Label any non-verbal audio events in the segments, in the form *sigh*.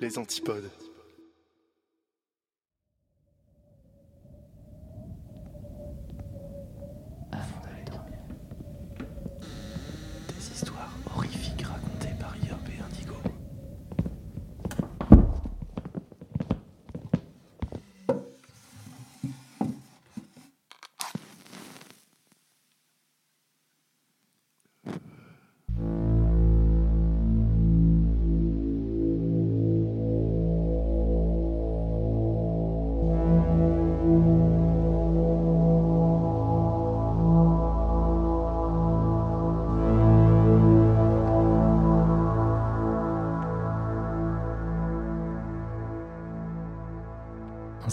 Les antipodes.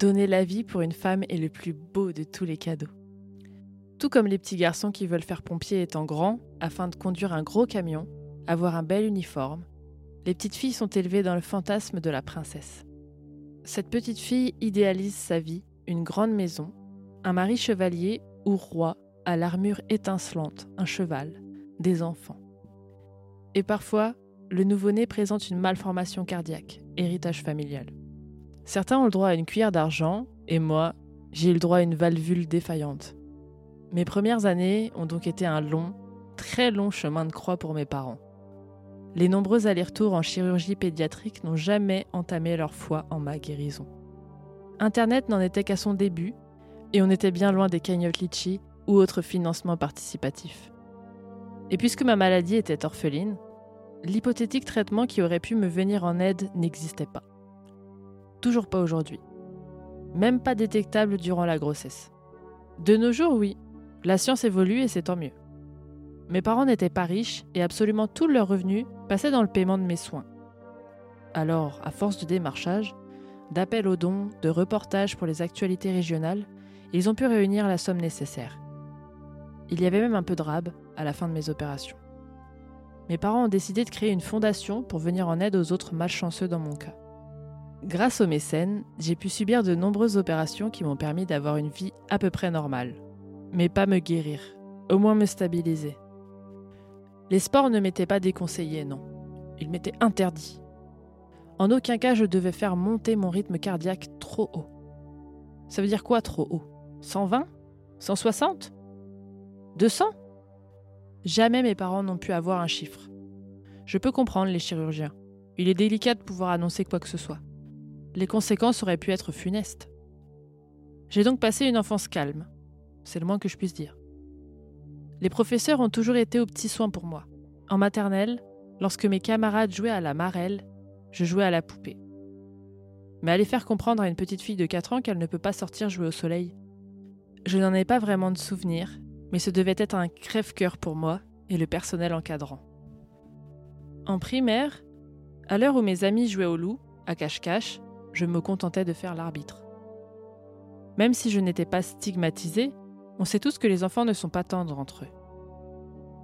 Donner la vie pour une femme est le plus beau de tous les cadeaux. Tout comme les petits garçons qui veulent faire pompier étant grands afin de conduire un gros camion, avoir un bel uniforme, les petites filles sont élevées dans le fantasme de la princesse. Cette petite fille idéalise sa vie, une grande maison, un mari chevalier ou roi à l'armure étincelante, un cheval, des enfants. Et parfois, le nouveau-né présente une malformation cardiaque, héritage familial. Certains ont le droit à une cuillère d'argent, et moi, j'ai eu le droit à une valvule défaillante. Mes premières années ont donc été un long, très long chemin de croix pour mes parents. Les nombreux allers-retours en chirurgie pédiatrique n'ont jamais entamé leur foi en ma guérison. Internet n'en était qu'à son début, et on était bien loin des cagnottes litchi ou autres financements participatifs. Et puisque ma maladie était orpheline, l'hypothétique traitement qui aurait pu me venir en aide n'existait pas. Toujours pas aujourd'hui. Même pas détectable durant la grossesse. De nos jours, oui. La science évolue et c'est tant mieux. Mes parents n'étaient pas riches et absolument tout leur revenu passait dans le paiement de mes soins. Alors, à force de démarchage, d'appels aux dons, de reportages pour les actualités régionales, ils ont pu réunir la somme nécessaire. Il y avait même un peu de rab à la fin de mes opérations. Mes parents ont décidé de créer une fondation pour venir en aide aux autres malchanceux dans mon cas. Grâce aux mécènes, j'ai pu subir de nombreuses opérations qui m'ont permis d'avoir une vie à peu près normale. Mais pas me guérir, au moins me stabiliser. Les sports ne m'étaient pas déconseillés, non. Ils m'étaient interdits. En aucun cas je devais faire monter mon rythme cardiaque trop haut. Ça veut dire quoi trop haut? 120 160 200 Jamais mes parents n'ont pu avoir un chiffre. Je peux comprendre les chirurgiens. Il est délicat de pouvoir annoncer quoi que ce soit. Les conséquences auraient pu être funestes. J'ai donc passé une enfance calme. C'est le moins que je puisse dire. Les professeurs ont toujours été aux petits soins pour moi. En maternelle, lorsque mes camarades jouaient à la marelle, je jouais à la poupée. Mais aller faire comprendre à une petite fille de 4 ans qu'elle ne peut pas sortir jouer au soleil. Je n'en ai pas vraiment de souvenir, mais ce devait être un crève-cœur pour moi et le personnel encadrant. En primaire, à l'heure où mes amis jouaient au loup, à cache-cache, je me contentais de faire l'arbitre. Même si je n'étais pas stigmatisée, on sait tous que les enfants ne sont pas tendres entre eux.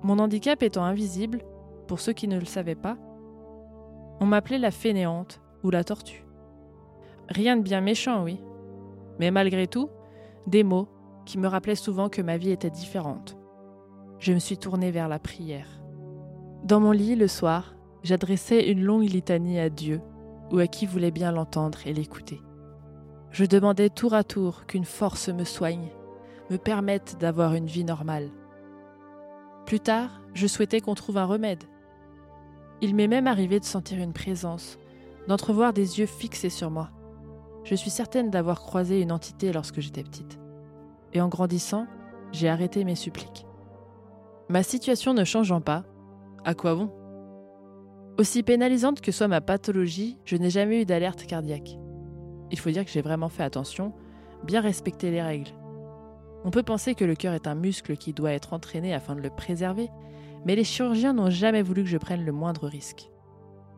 Mon handicap étant invisible, pour ceux qui ne le savaient pas, on m'appelait la fainéante ou la tortue. Rien de bien méchant, oui. Mais malgré tout, des mots qui me rappelaient souvent que ma vie était différente. Je me suis tournée vers la prière. Dans mon lit, le soir, j'adressais une longue litanie à Dieu ou à qui voulait bien l'entendre et l'écouter. Je demandais tour à tour qu'une force me soigne, me permette d'avoir une vie normale. Plus tard, je souhaitais qu'on trouve un remède. Il m'est même arrivé de sentir une présence d'entrevoir des yeux fixés sur moi. Je suis certaine d'avoir croisé une entité lorsque j'étais petite. Et en grandissant, j'ai arrêté mes suppliques. Ma situation ne changeant pas, à quoi bon? Aussi pénalisante que soit ma pathologie, je n'ai jamais eu d'alerte cardiaque. Il faut dire que j'ai vraiment fait attention, bien respecter les règles. On peut penser que le cœur est un muscle qui doit être entraîné afin de le préserver, mais les chirurgiens n'ont jamais voulu que je prenne le moindre risque.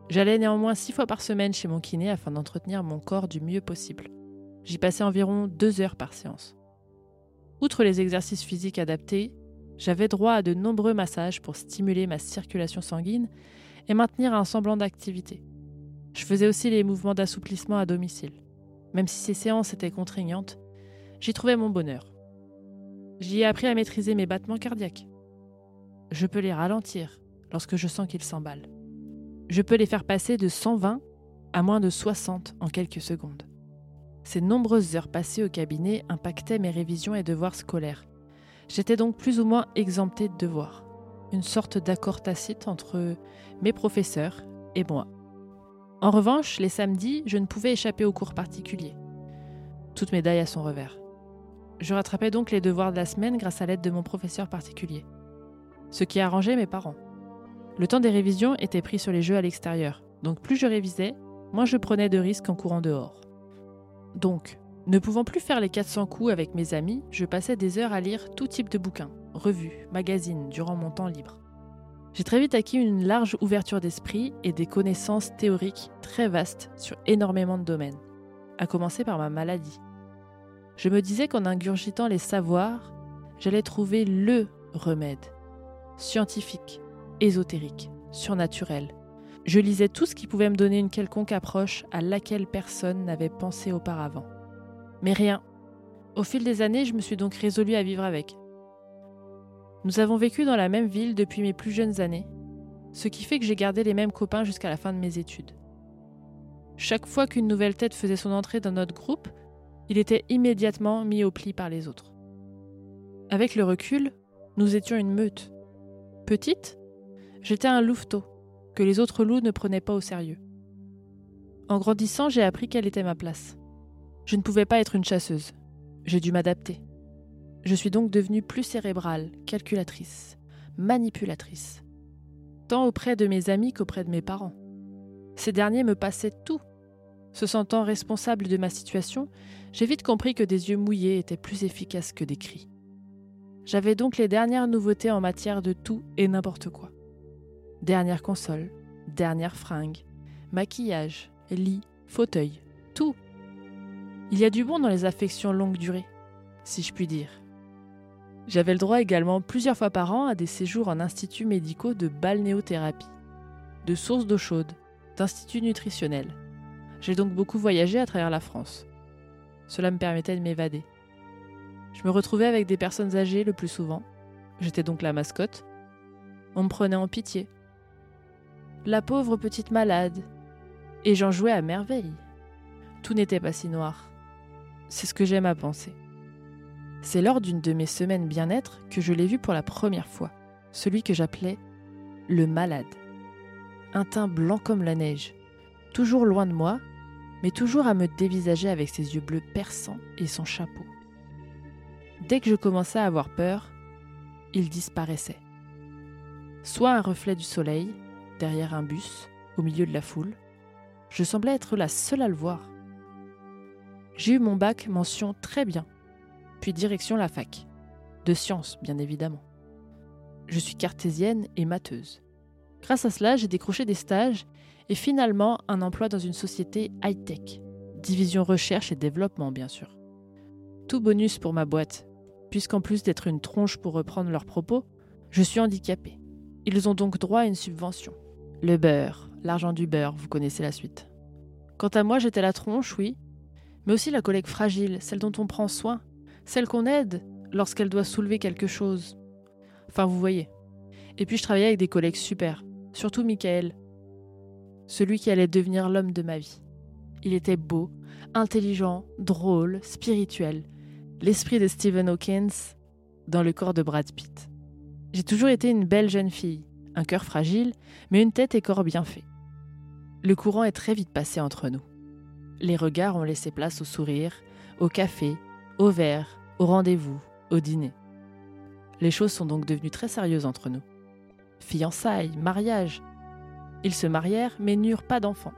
J'allais néanmoins six fois par semaine chez mon kiné afin d'entretenir mon corps du mieux possible. J'y passais environ deux heures par séance. Outre les exercices physiques adaptés, j'avais droit à de nombreux massages pour stimuler ma circulation sanguine et maintenir un semblant d'activité. Je faisais aussi les mouvements d'assouplissement à domicile. Même si ces séances étaient contraignantes, j'y trouvais mon bonheur. J'y ai appris à maîtriser mes battements cardiaques. Je peux les ralentir lorsque je sens qu'ils s'emballent. Je peux les faire passer de 120 à moins de 60 en quelques secondes. Ces nombreuses heures passées au cabinet impactaient mes révisions et devoirs scolaires. J'étais donc plus ou moins exemptée de devoirs, une sorte d'accord tacite entre mes professeurs et moi. En revanche, les samedis, je ne pouvais échapper aux cours particuliers. Toute médaille à son revers. Je rattrapais donc les devoirs de la semaine grâce à l'aide de mon professeur particulier. Ce qui arrangeait mes parents. Le temps des révisions était pris sur les jeux à l'extérieur, donc plus je révisais, moins je prenais de risques en courant dehors. Donc, ne pouvant plus faire les 400 coups avec mes amis, je passais des heures à lire tout type de bouquins, revues, magazines, durant mon temps libre. J'ai très vite acquis une large ouverture d'esprit et des connaissances théoriques très vastes sur énormément de domaines, à commencer par ma maladie. Je me disais qu'en ingurgitant les savoirs, j'allais trouver LE remède. Scientifique, ésotérique, surnaturel. Je lisais tout ce qui pouvait me donner une quelconque approche à laquelle personne n'avait pensé auparavant. Mais rien. Au fil des années, je me suis donc résolue à vivre avec. Nous avons vécu dans la même ville depuis mes plus jeunes années, ce qui fait que j'ai gardé les mêmes copains jusqu'à la fin de mes études. Chaque fois qu'une nouvelle tête faisait son entrée dans notre groupe, il était immédiatement mis au pli par les autres. Avec le recul, nous étions une meute. Petite, j'étais un louveteau, que les autres loups ne prenaient pas au sérieux. En grandissant, j'ai appris quelle était ma place. Je ne pouvais pas être une chasseuse. J'ai dû m'adapter. Je suis donc devenue plus cérébrale, calculatrice, manipulatrice, tant auprès de mes amis qu'auprès de mes parents. Ces derniers me passaient tout. Se sentant responsable de ma situation, j'ai vite compris que des yeux mouillés étaient plus efficaces que des cris. J'avais donc les dernières nouveautés en matière de tout et n'importe quoi. Dernière console, dernière fringue, maquillage, lit, fauteuil, tout. Il y a du bon dans les affections longue durée, si je puis dire. J'avais le droit également plusieurs fois par an à des séjours en instituts médicaux de balnéothérapie, de sources d'eau chaude, d'instituts nutritionnels. J'ai donc beaucoup voyagé à travers la France. Cela me permettait de m'évader. Je me retrouvais avec des personnes âgées le plus souvent. J'étais donc la mascotte. On me prenait en pitié. La pauvre petite malade. Et j'en jouais à merveille. Tout n'était pas si noir. C'est ce que j'aime à penser. C'est lors d'une de mes semaines bien-être que je l'ai vu pour la première fois, celui que j'appelais le malade. Un teint blanc comme la neige, toujours loin de moi, mais toujours à me dévisager avec ses yeux bleus perçants et son chapeau. Dès que je commençais à avoir peur, il disparaissait. Soit un reflet du soleil, derrière un bus, au milieu de la foule, je semblais être la seule à le voir. J'ai eu mon bac mention très bien, puis direction la fac, de sciences bien évidemment. Je suis cartésienne et matheuse. Grâce à cela, j'ai décroché des stages et finalement un emploi dans une société high-tech, division recherche et développement bien sûr. Tout bonus pour ma boîte, puisqu'en plus d'être une tronche pour reprendre leurs propos, je suis handicapée. Ils ont donc droit à une subvention. Le beurre, l'argent du beurre, vous connaissez la suite. Quant à moi, j'étais la tronche, oui, mais aussi la collègue fragile, celle dont on prend soin, celle qu'on aide lorsqu'elle doit soulever quelque chose. Enfin, vous voyez. Et puis je travaillais avec des collègues super, surtout Michael, celui qui allait devenir l'homme de ma vie. Il était beau, intelligent, drôle, spirituel, l'esprit de Stephen Hawkins dans le corps de Brad Pitt. J'ai toujours été une belle jeune fille, un cœur fragile, mais une tête et corps bien faits. Le courant est très vite passé entre nous. Les regards ont laissé place au sourire, au café, au verre, au rendez-vous, au dîner. Les choses sont donc devenues très sérieuses entre nous. Fiançailles, mariage. Ils se marièrent mais n'eurent pas d'enfants.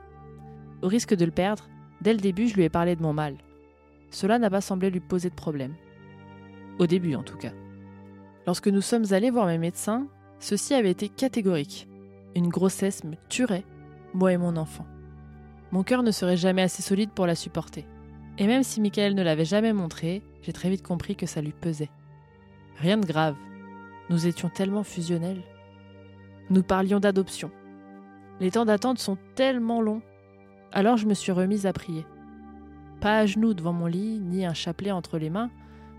Au risque de le perdre, dès le début je lui ai parlé de mon mal. Cela n'a pas semblé lui poser de problème. Au début en tout cas. Lorsque nous sommes allés voir mes médecins, ceci avait été catégorique. Une grossesse me tuerait, moi et mon enfant. Mon cœur ne serait jamais assez solide pour la supporter. Et même si Michael ne l'avait jamais montré, j'ai très vite compris que ça lui pesait. Rien de grave. Nous étions tellement fusionnels. Nous parlions d'adoption. Les temps d'attente sont tellement longs. Alors je me suis remise à prier. Pas à genoux devant mon lit, ni un chapelet entre les mains.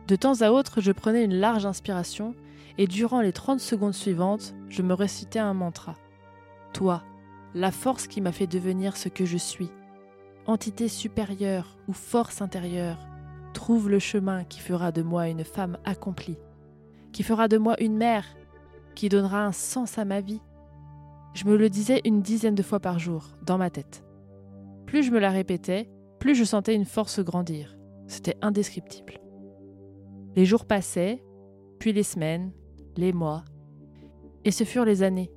De temps à autre, je prenais une large inspiration et durant les 30 secondes suivantes, je me récitais un mantra. Toi, la force qui m'a fait devenir ce que je suis. Entité supérieure ou force intérieure, trouve le chemin qui fera de moi une femme accomplie, qui fera de moi une mère, qui donnera un sens à ma vie. Je me le disais une dizaine de fois par jour, dans ma tête. Plus je me la répétais, plus je sentais une force grandir. C'était indescriptible. Les jours passaient, puis les semaines, les mois, et ce furent les années,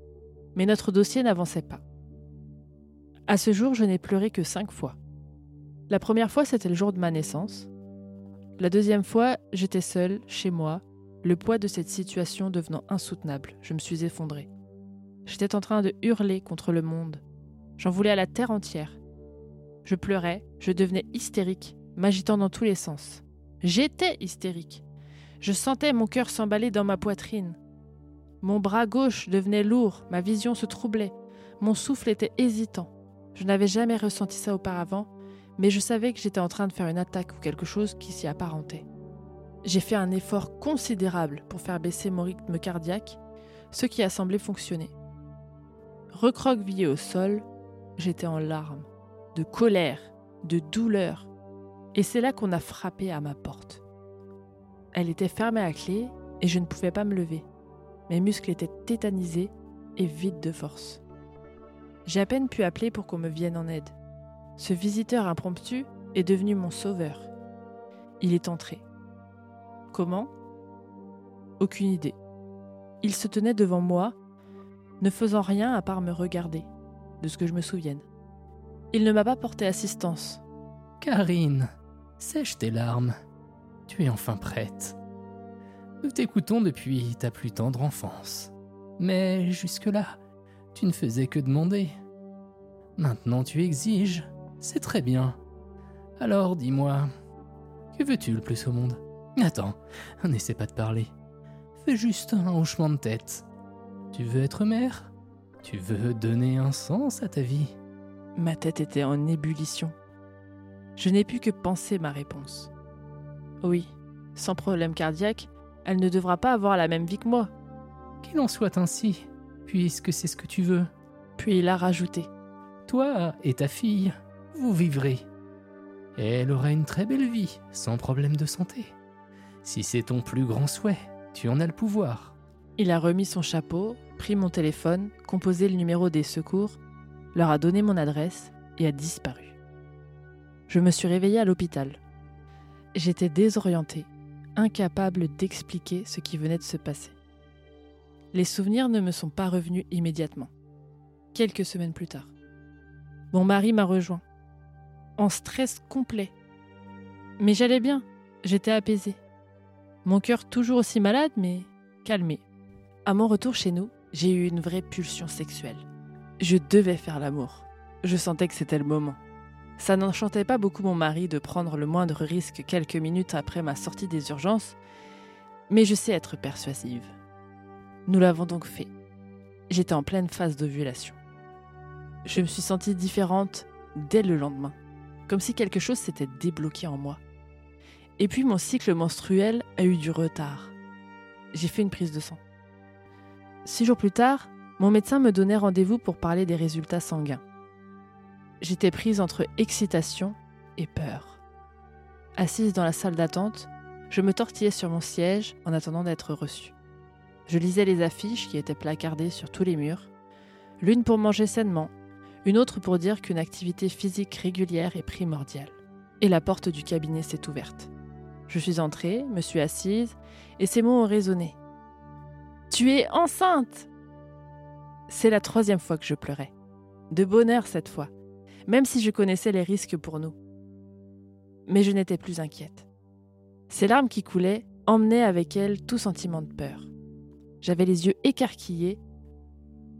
mais notre dossier n'avançait pas. À ce jour, je n'ai pleuré que cinq fois. La première fois, c'était le jour de ma naissance. La deuxième fois, j'étais seule, chez moi, le poids de cette situation devenant insoutenable. Je me suis effondrée. J'étais en train de hurler contre le monde. J'en voulais à la terre entière. Je pleurais, je devenais hystérique, m'agitant dans tous les sens. J'étais hystérique. Je sentais mon cœur s'emballer dans ma poitrine. Mon bras gauche devenait lourd, ma vision se troublait, mon souffle était hésitant. Je n'avais jamais ressenti ça auparavant, mais je savais que j'étais en train de faire une attaque ou quelque chose qui s'y apparentait. J'ai fait un effort considérable pour faire baisser mon rythme cardiaque, ce qui a semblé fonctionner. Recroquevillé au sol, j'étais en larmes, de colère, de douleur, et c'est là qu'on a frappé à ma porte. Elle était fermée à clé et je ne pouvais pas me lever. Mes muscles étaient tétanisés et vides de force. J'ai à peine pu appeler pour qu'on me vienne en aide. Ce visiteur impromptu est devenu mon sauveur. Il est entré. Comment? Aucune idée. Il se tenait devant moi, ne faisant rien à part me regarder, de ce que je me souvienne. Il ne m'a pas porté assistance. Karine, sèche tes larmes. Tu es enfin prête. Nous t'écoutons depuis ta plus tendre enfance. Mais jusque-là, tu ne faisais que demander. Maintenant tu exiges. C'est très bien. Alors dis-moi, que veux-tu le plus au monde? Attends, n'essaie pas de parler. Fais juste un hochement de tête. Tu veux être mère? Tu veux donner un sens à ta vie? Ma tête était en ébullition. Je n'ai pu que penser ma réponse. Oui, sans problème cardiaque, elle ne devra pas avoir la même vie que moi. Qu'il en soit ainsi, puisque c'est ce que tu veux. Puis il a rajouté. Toi et ta fille, vous vivrez. Elle aura une très belle vie, sans problème de santé. Si c'est ton plus grand souhait, tu en as le pouvoir. Il a remis son chapeau, pris mon téléphone, composé le numéro des secours, leur a donné mon adresse et a disparu. Je me suis réveillée à l'hôpital. J'étais désorientée, incapable d'expliquer ce qui venait de se passer. Les souvenirs ne me sont pas revenus immédiatement. Quelques semaines plus tard. Mon mari m'a rejoint, en stress complet. Mais j'allais bien, j'étais apaisée. Mon cœur toujours aussi malade, mais calmé. À mon retour chez nous, j'ai eu une vraie pulsion sexuelle. Je devais faire l'amour. Je sentais que c'était le moment. Ça n'enchantait pas beaucoup mon mari de prendre le moindre risque quelques minutes après ma sortie des urgences, mais je sais être persuasive. Nous l'avons donc fait. J'étais en pleine phase d'ovulation. Je me suis sentie différente dès le lendemain, comme si quelque chose s'était débloqué en moi. Et puis mon cycle menstruel a eu du retard. J'ai fait une prise de sang. Six jours plus tard, mon médecin me donnait rendez-vous pour parler des résultats sanguins. J'étais prise entre excitation et peur. Assise dans la salle d'attente, je me tortillais sur mon siège en attendant d'être reçue. Je lisais les affiches qui étaient placardées sur tous les murs, l'une pour manger sainement, Une autre pour dire qu'une activité physique régulière est primordiale. Et la porte du cabinet s'est ouverte. Je suis entrée, me suis assise, et ces mots ont résonné. Tu es enceinte C'est la troisième fois que je pleurais. De bonheur cette fois, même si je connaissais les risques pour nous. Mais je n'étais plus inquiète. Ces larmes qui coulaient emmenaient avec elles tout sentiment de peur. J'avais les yeux écarquillés,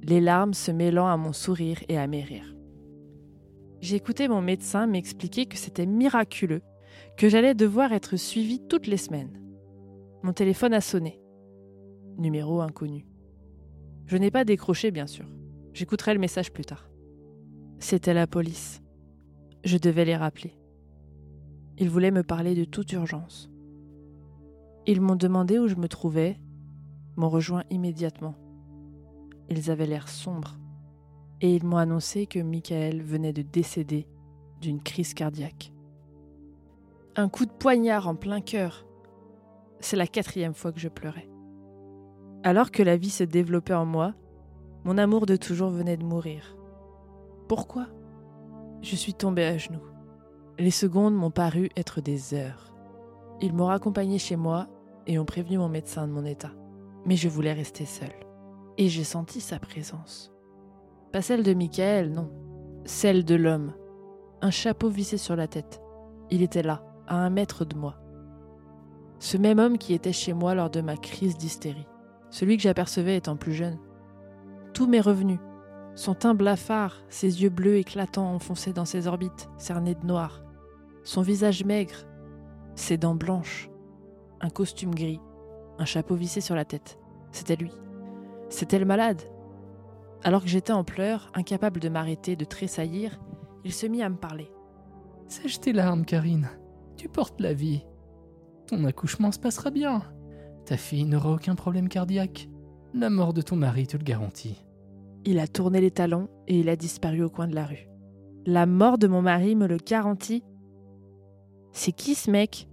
les larmes se mêlant à mon sourire et à mes rires. Écouté mon médecin m'expliquer que c'était miraculeux, que j'allais devoir être suivie toutes les semaines. Mon téléphone a sonné. Numéro inconnu. Je n'ai pas décroché, bien sûr. J'écouterai le message plus tard. C'était la police. Je devais les rappeler. Ils voulaient me parler de toute urgence. Ils m'ont demandé où je me trouvais, m'ont rejoint immédiatement. Ils avaient l'air sombres et ils m'ont annoncé que Michael venait de décéder d'une crise cardiaque. Un coup de poignard en plein cœur. C'est la quatrième fois que je pleurais. Alors que la vie se développait en moi, mon amour de toujours venait de mourir. Pourquoi? Je suis tombée à genoux. Les secondes m'ont paru être des heures. Ils m'ont raccompagnée chez moi et ont prévenu mon médecin de mon état. Mais je voulais rester seule. Et j'ai senti sa présence. Pas celle de Michael, non. Celle de l'homme. Un chapeau vissé sur la tête. Il était là, à un mètre de moi. Ce même homme qui était chez moi lors de ma crise d'hystérie. Celui que j'apercevais étant plus jeune. Tout m'est revenu. Son teint blafard, ses yeux bleus éclatants enfoncés dans ses orbites, cernés de noir. Son visage maigre, ses dents blanches, un costume gris, un chapeau vissé sur la tête. C'était lui. C'était le malade. Alors que j'étais en pleurs, incapable de m'arrêter, de tressaillir, il se mit à me parler. Sèche tes larmes, Karine. Tu portes la vie. Ton accouchement se passera bien. Ta fille n'aura aucun problème cardiaque. La mort de ton mari te le garantit. Il a tourné les talons et il a disparu au coin de la rue. La mort de mon mari me le garantit. C'est qui ce mec?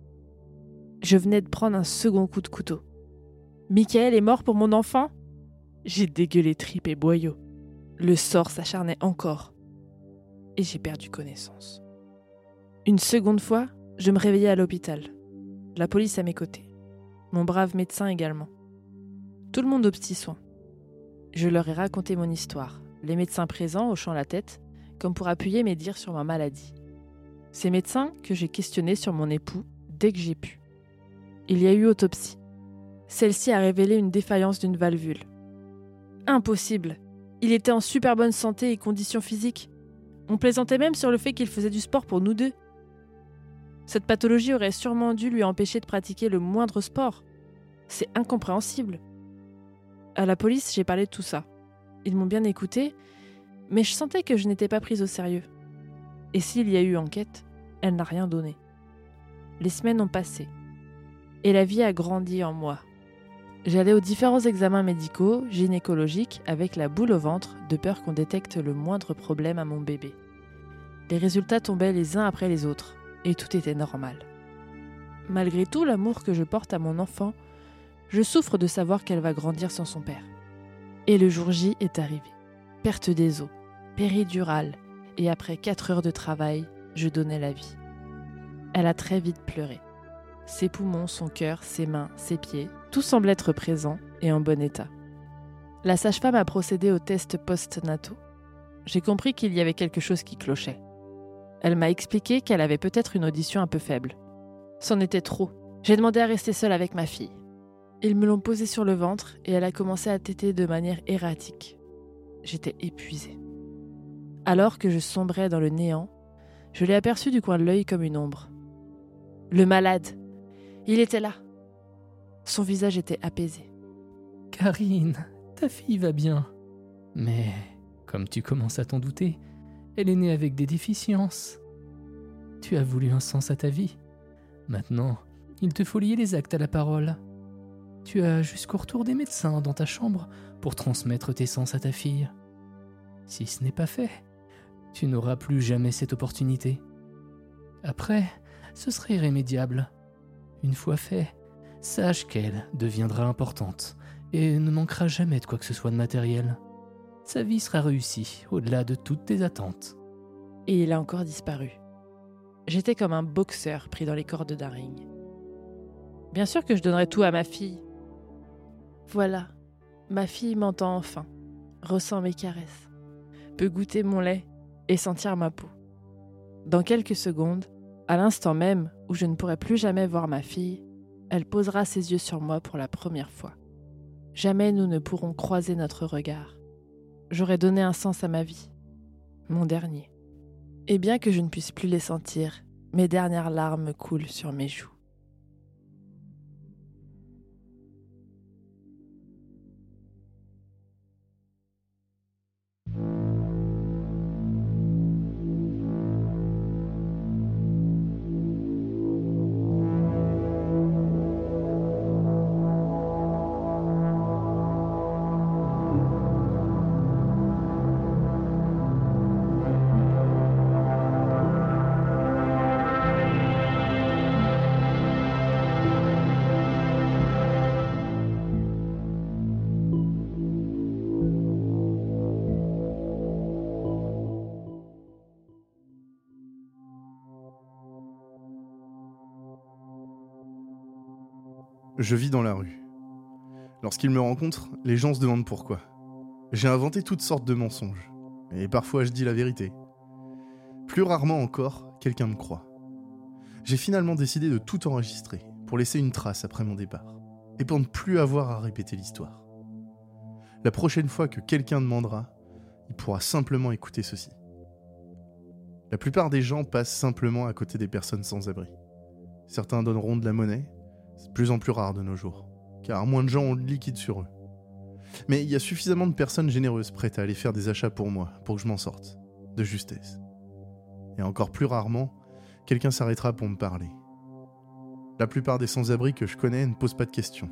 Je venais de prendre un second coup de couteau. Michael est mort pour mon enfant? J'ai dégueulé tripes et boyaux. Le sort s'acharnait encore. Et j'ai perdu connaissance. Une seconde fois, je me réveillais à l'hôpital. La police à mes côtés. Mon brave médecin également. Tout le monde aux petits soins. Je leur ai raconté mon histoire, les médecins présents hochant la tête, comme pour appuyer mes dires sur ma maladie. Ces médecins que j'ai questionnés sur mon époux dès que j'ai pu. Il y a eu autopsie. Celle-ci a révélé une défaillance d'une valvule. Impossible. Il était en super bonne santé et conditions physiques. On plaisantait même sur le fait qu'il faisait du sport pour nous deux. Cette pathologie aurait sûrement dû lui empêcher de pratiquer le moindre sport. C'est incompréhensible. À la police, j'ai parlé de tout ça. Ils m'ont bien écouté, mais je sentais que je n'étais pas prise au sérieux. Et s'il y a eu enquête, elle n'a rien donné. Les semaines ont passé. Et la vie a grandi en moi, J'allais aux différents examens médicaux, gynécologiques, avec la boule au ventre, de peur qu'on détecte le moindre problème à mon bébé. Les résultats tombaient les uns après les autres, et tout était normal. Malgré tout l'amour que je porte à mon enfant, je souffre de savoir qu'elle va grandir sans son père. Et le jour J est arrivé. Perte des os, péridurale, et après quatre heures de travail, je donnais la vie. Elle a très vite pleuré. Ses poumons, son cœur, ses mains, ses pieds, tout semble être présent et en bon état. La sage-femme a procédé au test post-nataux. J'ai compris qu'il y avait quelque chose qui clochait. Elle m'a expliqué qu'elle avait peut-être une audition un peu faible. C'en était trop. J'ai demandé à rester seule avec ma fille. Ils me l'ont posée sur le ventre et elle a commencé à téter de manière erratique. J'étais épuisée. Alors que je sombrais dans le néant, je l'ai aperçu du coin de l'œil comme une ombre. Le malade, il était là. Son visage était apaisé. Karine, ta fille va bien. Mais, comme tu commences à t'en douter, elle est née avec des déficiences. Tu as voulu un sens à ta vie. Maintenant, il te faut lier les actes à la parole. Tu as jusqu'au retour des médecins dans ta chambre pour transmettre tes sens à ta fille. Si ce n'est pas fait, tu n'auras plus jamais cette opportunité. Après, ce serait irrémédiable. Une fois fait, sache qu'elle deviendra importante et ne manquera jamais de quoi que ce soit de matériel. sa vie sera réussie au-delà de toutes tes attentes. Et il a encore disparu. J'étais comme un boxeur pris dans les cordes d'un ring. Bien sûr que je donnerais tout à ma fille. Voilà, ma fille m'entend enfin, ressent mes caresses, peut goûter mon lait et sentir ma peau. Dans quelques secondes, à l'instant même où je ne pourrai plus jamais voir ma fille, elle posera ses yeux sur moi pour la première fois. Jamais nous ne pourrons croiser notre regard. J'aurai donné un sens à ma vie, mon dernier. Et bien que je ne puisse plus les sentir, mes dernières larmes coulent sur mes joues. Je vis dans la rue. Lorsqu'ils me rencontrent, les gens se demandent pourquoi. J'ai inventé toutes sortes de mensonges. Et parfois je dis la vérité. Plus rarement encore, quelqu'un me croit. J'ai finalement décidé de tout enregistrer pour laisser une trace après mon départ. Et pour ne plus avoir à répéter l'histoire. La prochaine fois que quelqu'un demandera, il pourra simplement écouter ceci. La plupart des gens passent simplement à côté des personnes sans abri. Certains donneront de la monnaie, c'est de plus en plus rare de nos jours, car moins de gens ont le liquide sur eux. Mais il y a suffisamment de personnes généreuses prêtes à aller faire des achats pour moi, pour que je m'en sorte, de justesse. Et encore plus rarement, quelqu'un s'arrêtera pour me parler. La plupart des sans-abri que je connais ne posent pas de questions.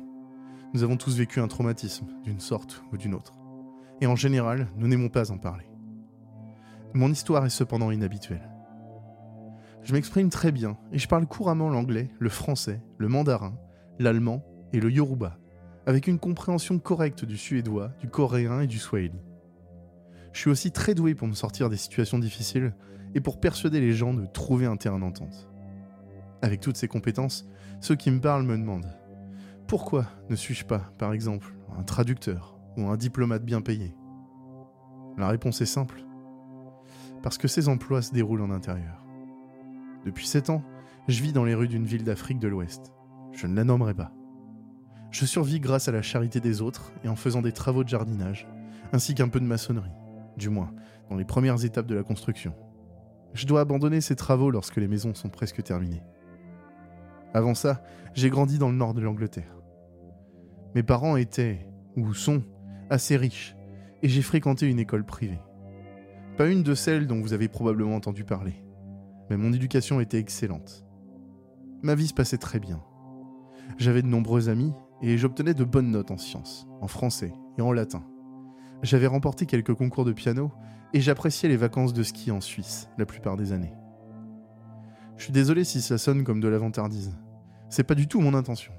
Nous avons tous vécu un traumatisme, d'une sorte ou d'une autre. Et en général, nous n'aimons pas en parler. Mon histoire est cependant inhabituelle. Je m'exprime très bien et je parle couramment l'anglais, le français, le mandarin, l'allemand et le yoruba, avec une compréhension correcte du suédois, du coréen et du swahili. Je suis aussi très doué pour me sortir des situations difficiles et pour persuader les gens de trouver un terrain d'entente. Avec toutes ces compétences, ceux qui me parlent me demandent pourquoi ne suis-je pas, par exemple, un traducteur ou un diplomate bien payé? La réponse est simple. Parce que ces emplois se déroulent en intérieur. Depuis 7 ans, je vis dans les rues d'une ville d'Afrique de l'Ouest. Je ne la nommerai pas. Je survis grâce à la charité des autres et en faisant des travaux de jardinage, ainsi qu'un peu de maçonnerie, du moins dans les premières étapes de la construction. Je dois abandonner ces travaux lorsque les maisons sont presque terminées. Avant ça, j'ai grandi dans le nord de l'Angleterre. Mes parents étaient, ou sont, assez riches, et j'ai fréquenté une école privée. Pas une de celles dont vous avez probablement entendu parler mais mon éducation était excellente. Ma vie se passait très bien. J'avais de nombreux amis et j'obtenais de bonnes notes en sciences, en français et en latin. J'avais remporté quelques concours de piano et j'appréciais les vacances de ski en Suisse la plupart des années. Je suis désolé si ça sonne comme de la vantardise. C'est pas du tout mon intention.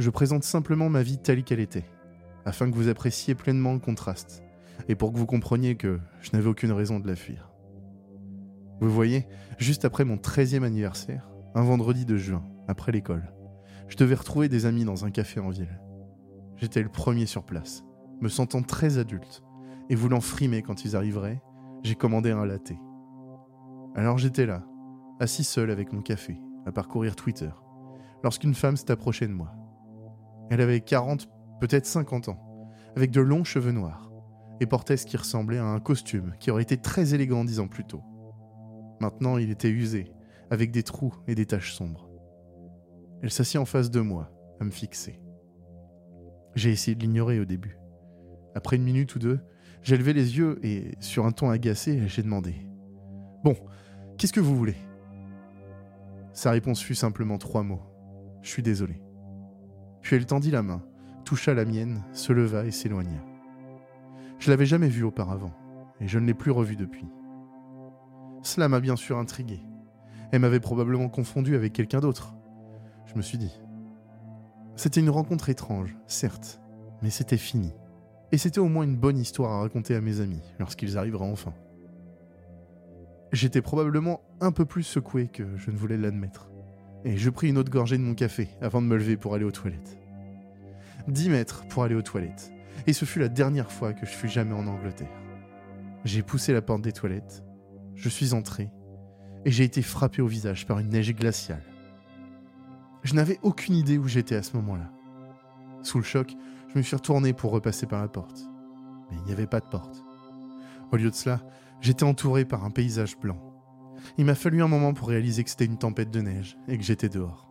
Je présente simplement ma vie telle qu'elle était, afin que vous appréciez pleinement le contraste, et pour que vous compreniez que je n'avais aucune raison de la fuir. Vous voyez, juste après mon 13e anniversaire, un vendredi de juin, après l'école, je devais retrouver des amis dans un café en ville. J'étais le premier sur place, me sentant très adulte, et voulant frimer quand ils arriveraient, j'ai commandé un latte. Alors j'étais là, assis seul avec mon café, à parcourir Twitter, lorsqu'une femme s'est approchée de moi. Elle avait 40, peut-être 50 ans, avec de longs cheveux noirs, et portait ce qui ressemblait à un costume qui aurait été très élégant dix ans plus tôt. Maintenant, il était usé, avec des trous et des taches sombres. Elle s'assit en face de moi, à me fixer. J'ai essayé de l'ignorer au début. Après une minute ou deux, j'ai levé les yeux et, sur un ton agacé, j'ai demandé Bon, qu'est-ce que vous voulez? Sa réponse fut simplement trois mots Je suis désolé. Puis elle tendit la main, toucha la mienne, se leva et s'éloigna. Je l'avais jamais vue auparavant, et je ne l'ai plus revue depuis. Cela m'a bien sûr intrigué. Elle m'avait probablement confondu avec quelqu'un d'autre. Je me suis dit. C'était une rencontre étrange, certes, mais c'était fini. Et c'était au moins une bonne histoire à raconter à mes amis lorsqu'ils arriveraient enfin. J'étais probablement un peu plus secoué que je ne voulais l'admettre. Et je pris une autre gorgée de mon café avant de me lever pour aller aux toilettes. 10 mètres pour aller aux toilettes. Et ce fut la dernière fois que je fus jamais en Angleterre. J'ai poussé la porte des toilettes, je suis entré, et j'ai été frappé au visage par une neige glaciale. Je n'avais aucune idée où j'étais à ce moment-là. Sous le choc, je me suis retourné pour repasser par la porte. Mais il n'y avait pas de porte. Au lieu de cela, j'étais entouré par un paysage blanc. Il m'a fallu un moment pour réaliser que c'était une tempête de neige et que j'étais dehors.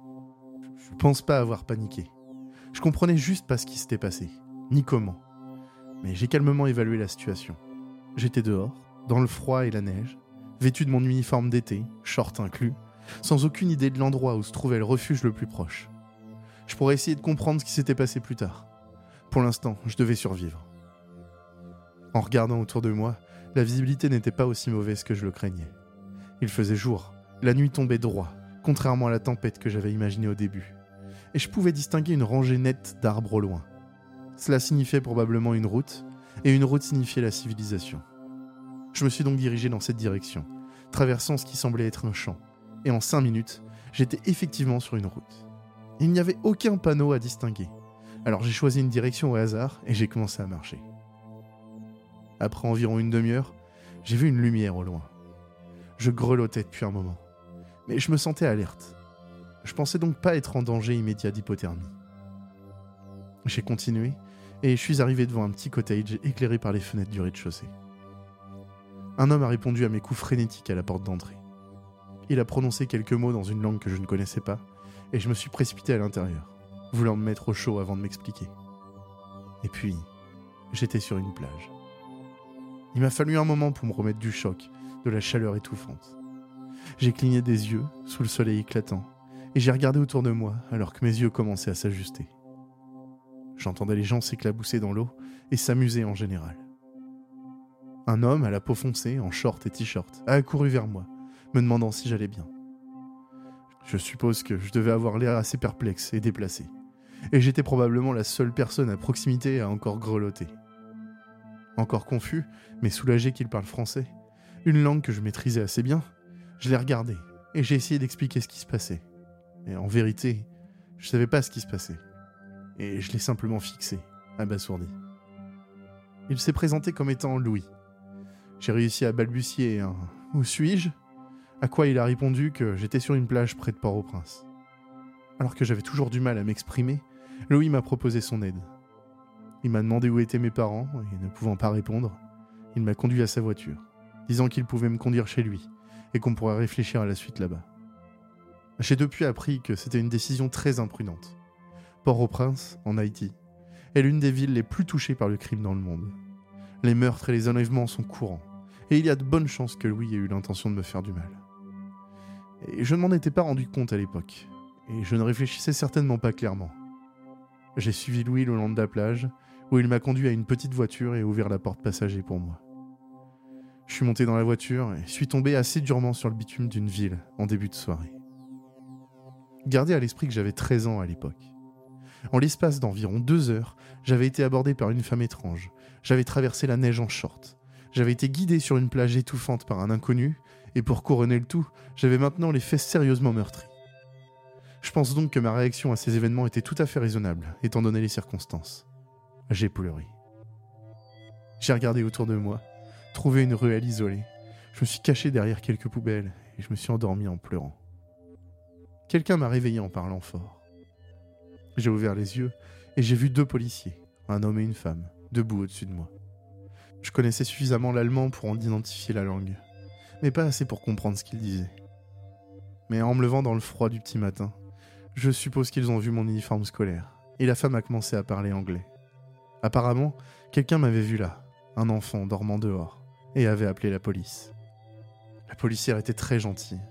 Je pense pas avoir paniqué. Je comprenais juste pas ce qui s'était passé, ni comment. Mais j'ai calmement évalué la situation. J'étais dehors, dans le froid et la neige, vêtu de mon uniforme d'été, short inclus, sans aucune idée de l'endroit où se trouvait le refuge le plus proche. Je pourrais essayer de comprendre ce qui s'était passé plus tard. Pour l'instant, je devais survivre. En regardant autour de moi, la visibilité n'était pas aussi mauvaise que je le craignais. Il faisait jour, la nuit tombait droit, contrairement à la tempête que j'avais imaginée au début. Et je pouvais distinguer une rangée nette d'arbres au loin. Cela signifiait probablement une route, et une route signifiait la civilisation. Je me suis donc dirigé dans cette direction, traversant ce qui semblait être un champ, et en cinq minutes, j'étais effectivement sur une route. Il n'y avait aucun panneau à distinguer, alors j'ai choisi une direction au hasard et j'ai commencé à marcher. Après environ une demi-heure, j'ai vu une lumière au loin. Je grelottais depuis un moment, mais je me sentais alerte. Je pensais donc pas être en danger immédiat d'hypothermie. J'ai continué et je suis arrivé devant un petit cottage éclairé par les fenêtres du rez-de-chaussée. Un homme a répondu à mes coups frénétiques à la porte d'entrée. Il a prononcé quelques mots dans une langue que je ne connaissais pas, et je me suis précipité à l'intérieur, voulant me mettre au chaud avant de m'expliquer. Et puis, j'étais sur une plage. Il m'a fallu un moment pour me remettre du choc, de la chaleur étouffante. J'ai cligné des yeux sous le soleil éclatant, et j'ai regardé autour de moi alors que mes yeux commençaient à s'ajuster. J'entendais les gens s'éclabousser dans l'eau et s'amuser en général. Un homme à la peau foncée, en short et t-shirt, a accouru vers moi, me demandant si j'allais bien. Je suppose que je devais avoir l'air assez perplexe et déplacé, et j'étais probablement la seule personne à proximité à encore grelotter. Encore confus, mais soulagé qu'il parle français, une langue que je maîtrisais assez bien, je l'ai regardé et j'ai essayé d'expliquer ce qui se passait. Et en vérité, je savais pas ce qui se passait. Et je l'ai simplement fixé, abasourdi. Il s'est présenté comme étant Louis. J'ai réussi à balbutier un Où suis-je? À quoi il a répondu que j'étais sur une plage près de Port-au-Prince. Alors que j'avais toujours du mal à m'exprimer, Louis m'a proposé son aide. Il m'a demandé où étaient mes parents, et ne pouvant pas répondre, il m'a conduit à sa voiture, disant qu'il pouvait me conduire chez lui, et qu'on pourrait réfléchir à la suite là-bas. J'ai depuis appris que c'était une décision très imprudente. Port-au-Prince, en Haïti, est l'une des villes les plus touchées par le crime dans le monde. Les meurtres et les enlèvements sont courants, et il y a de bonnes chances que Louis ait eu l'intention de me faire du mal. Et je ne m'en étais pas rendu compte à l'époque, et je ne réfléchissais certainement pas clairement. J'ai suivi Louis le long de la plage, où il m'a conduit à une petite voiture et ouvert la porte passager pour moi. Je suis monté dans la voiture et suis tombé assez durement sur le bitume d'une ville en début de soirée. Gardez à l'esprit que j'avais 13 ans à l'époque. En l'espace d'environ deux heures, j'avais été abordé par une femme étrange. J'avais traversé la neige en short. J'avais été guidé sur une plage étouffante par un inconnu, et pour couronner le tout, j'avais maintenant les fesses sérieusement meurtries. Je pense donc que ma réaction à ces événements était tout à fait raisonnable, étant donné les circonstances. J'ai pleuré. J'ai regardé autour de moi, trouvé une ruelle isolée. Je me suis caché derrière quelques poubelles et je me suis endormi en pleurant. Quelqu'un m'a réveillé en parlant fort. J'ai ouvert les yeux et j'ai vu deux policiers, un homme et une femme, debout au-dessus de moi. Je connaissais suffisamment l'allemand pour en identifier la langue, mais pas assez pour comprendre ce qu'ils disaient. Mais en me levant dans le froid du petit matin, je suppose qu'ils ont vu mon uniforme scolaire, et la femme a commencé à parler anglais. Apparemment, quelqu'un m'avait vu là, un enfant dormant dehors, et avait appelé la police. La policière était très gentille.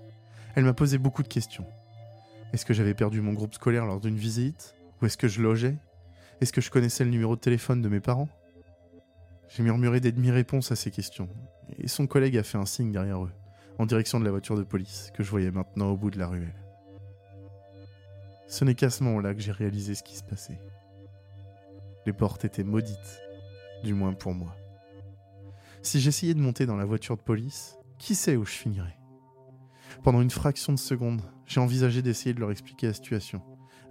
Elle m'a posé beaucoup de questions. Est-ce que j'avais perdu mon groupe scolaire lors d'une visite? Où est-ce que je logeais? Est-ce que je connaissais le numéro de téléphone de mes parents? J'ai murmuré des demi-réponses à ces questions, et son collègue a fait un signe derrière eux, en direction de la voiture de police que je voyais maintenant au bout de la ruelle. Ce n'est qu'à ce moment-là que j'ai réalisé ce qui se passait. Les portes étaient maudites. du moins pour moi. Si j'essayais de monter dans la voiture de police, qui sait où je finirais? Pendant une fraction de seconde, j'ai envisagé d'essayer de leur expliquer la situation,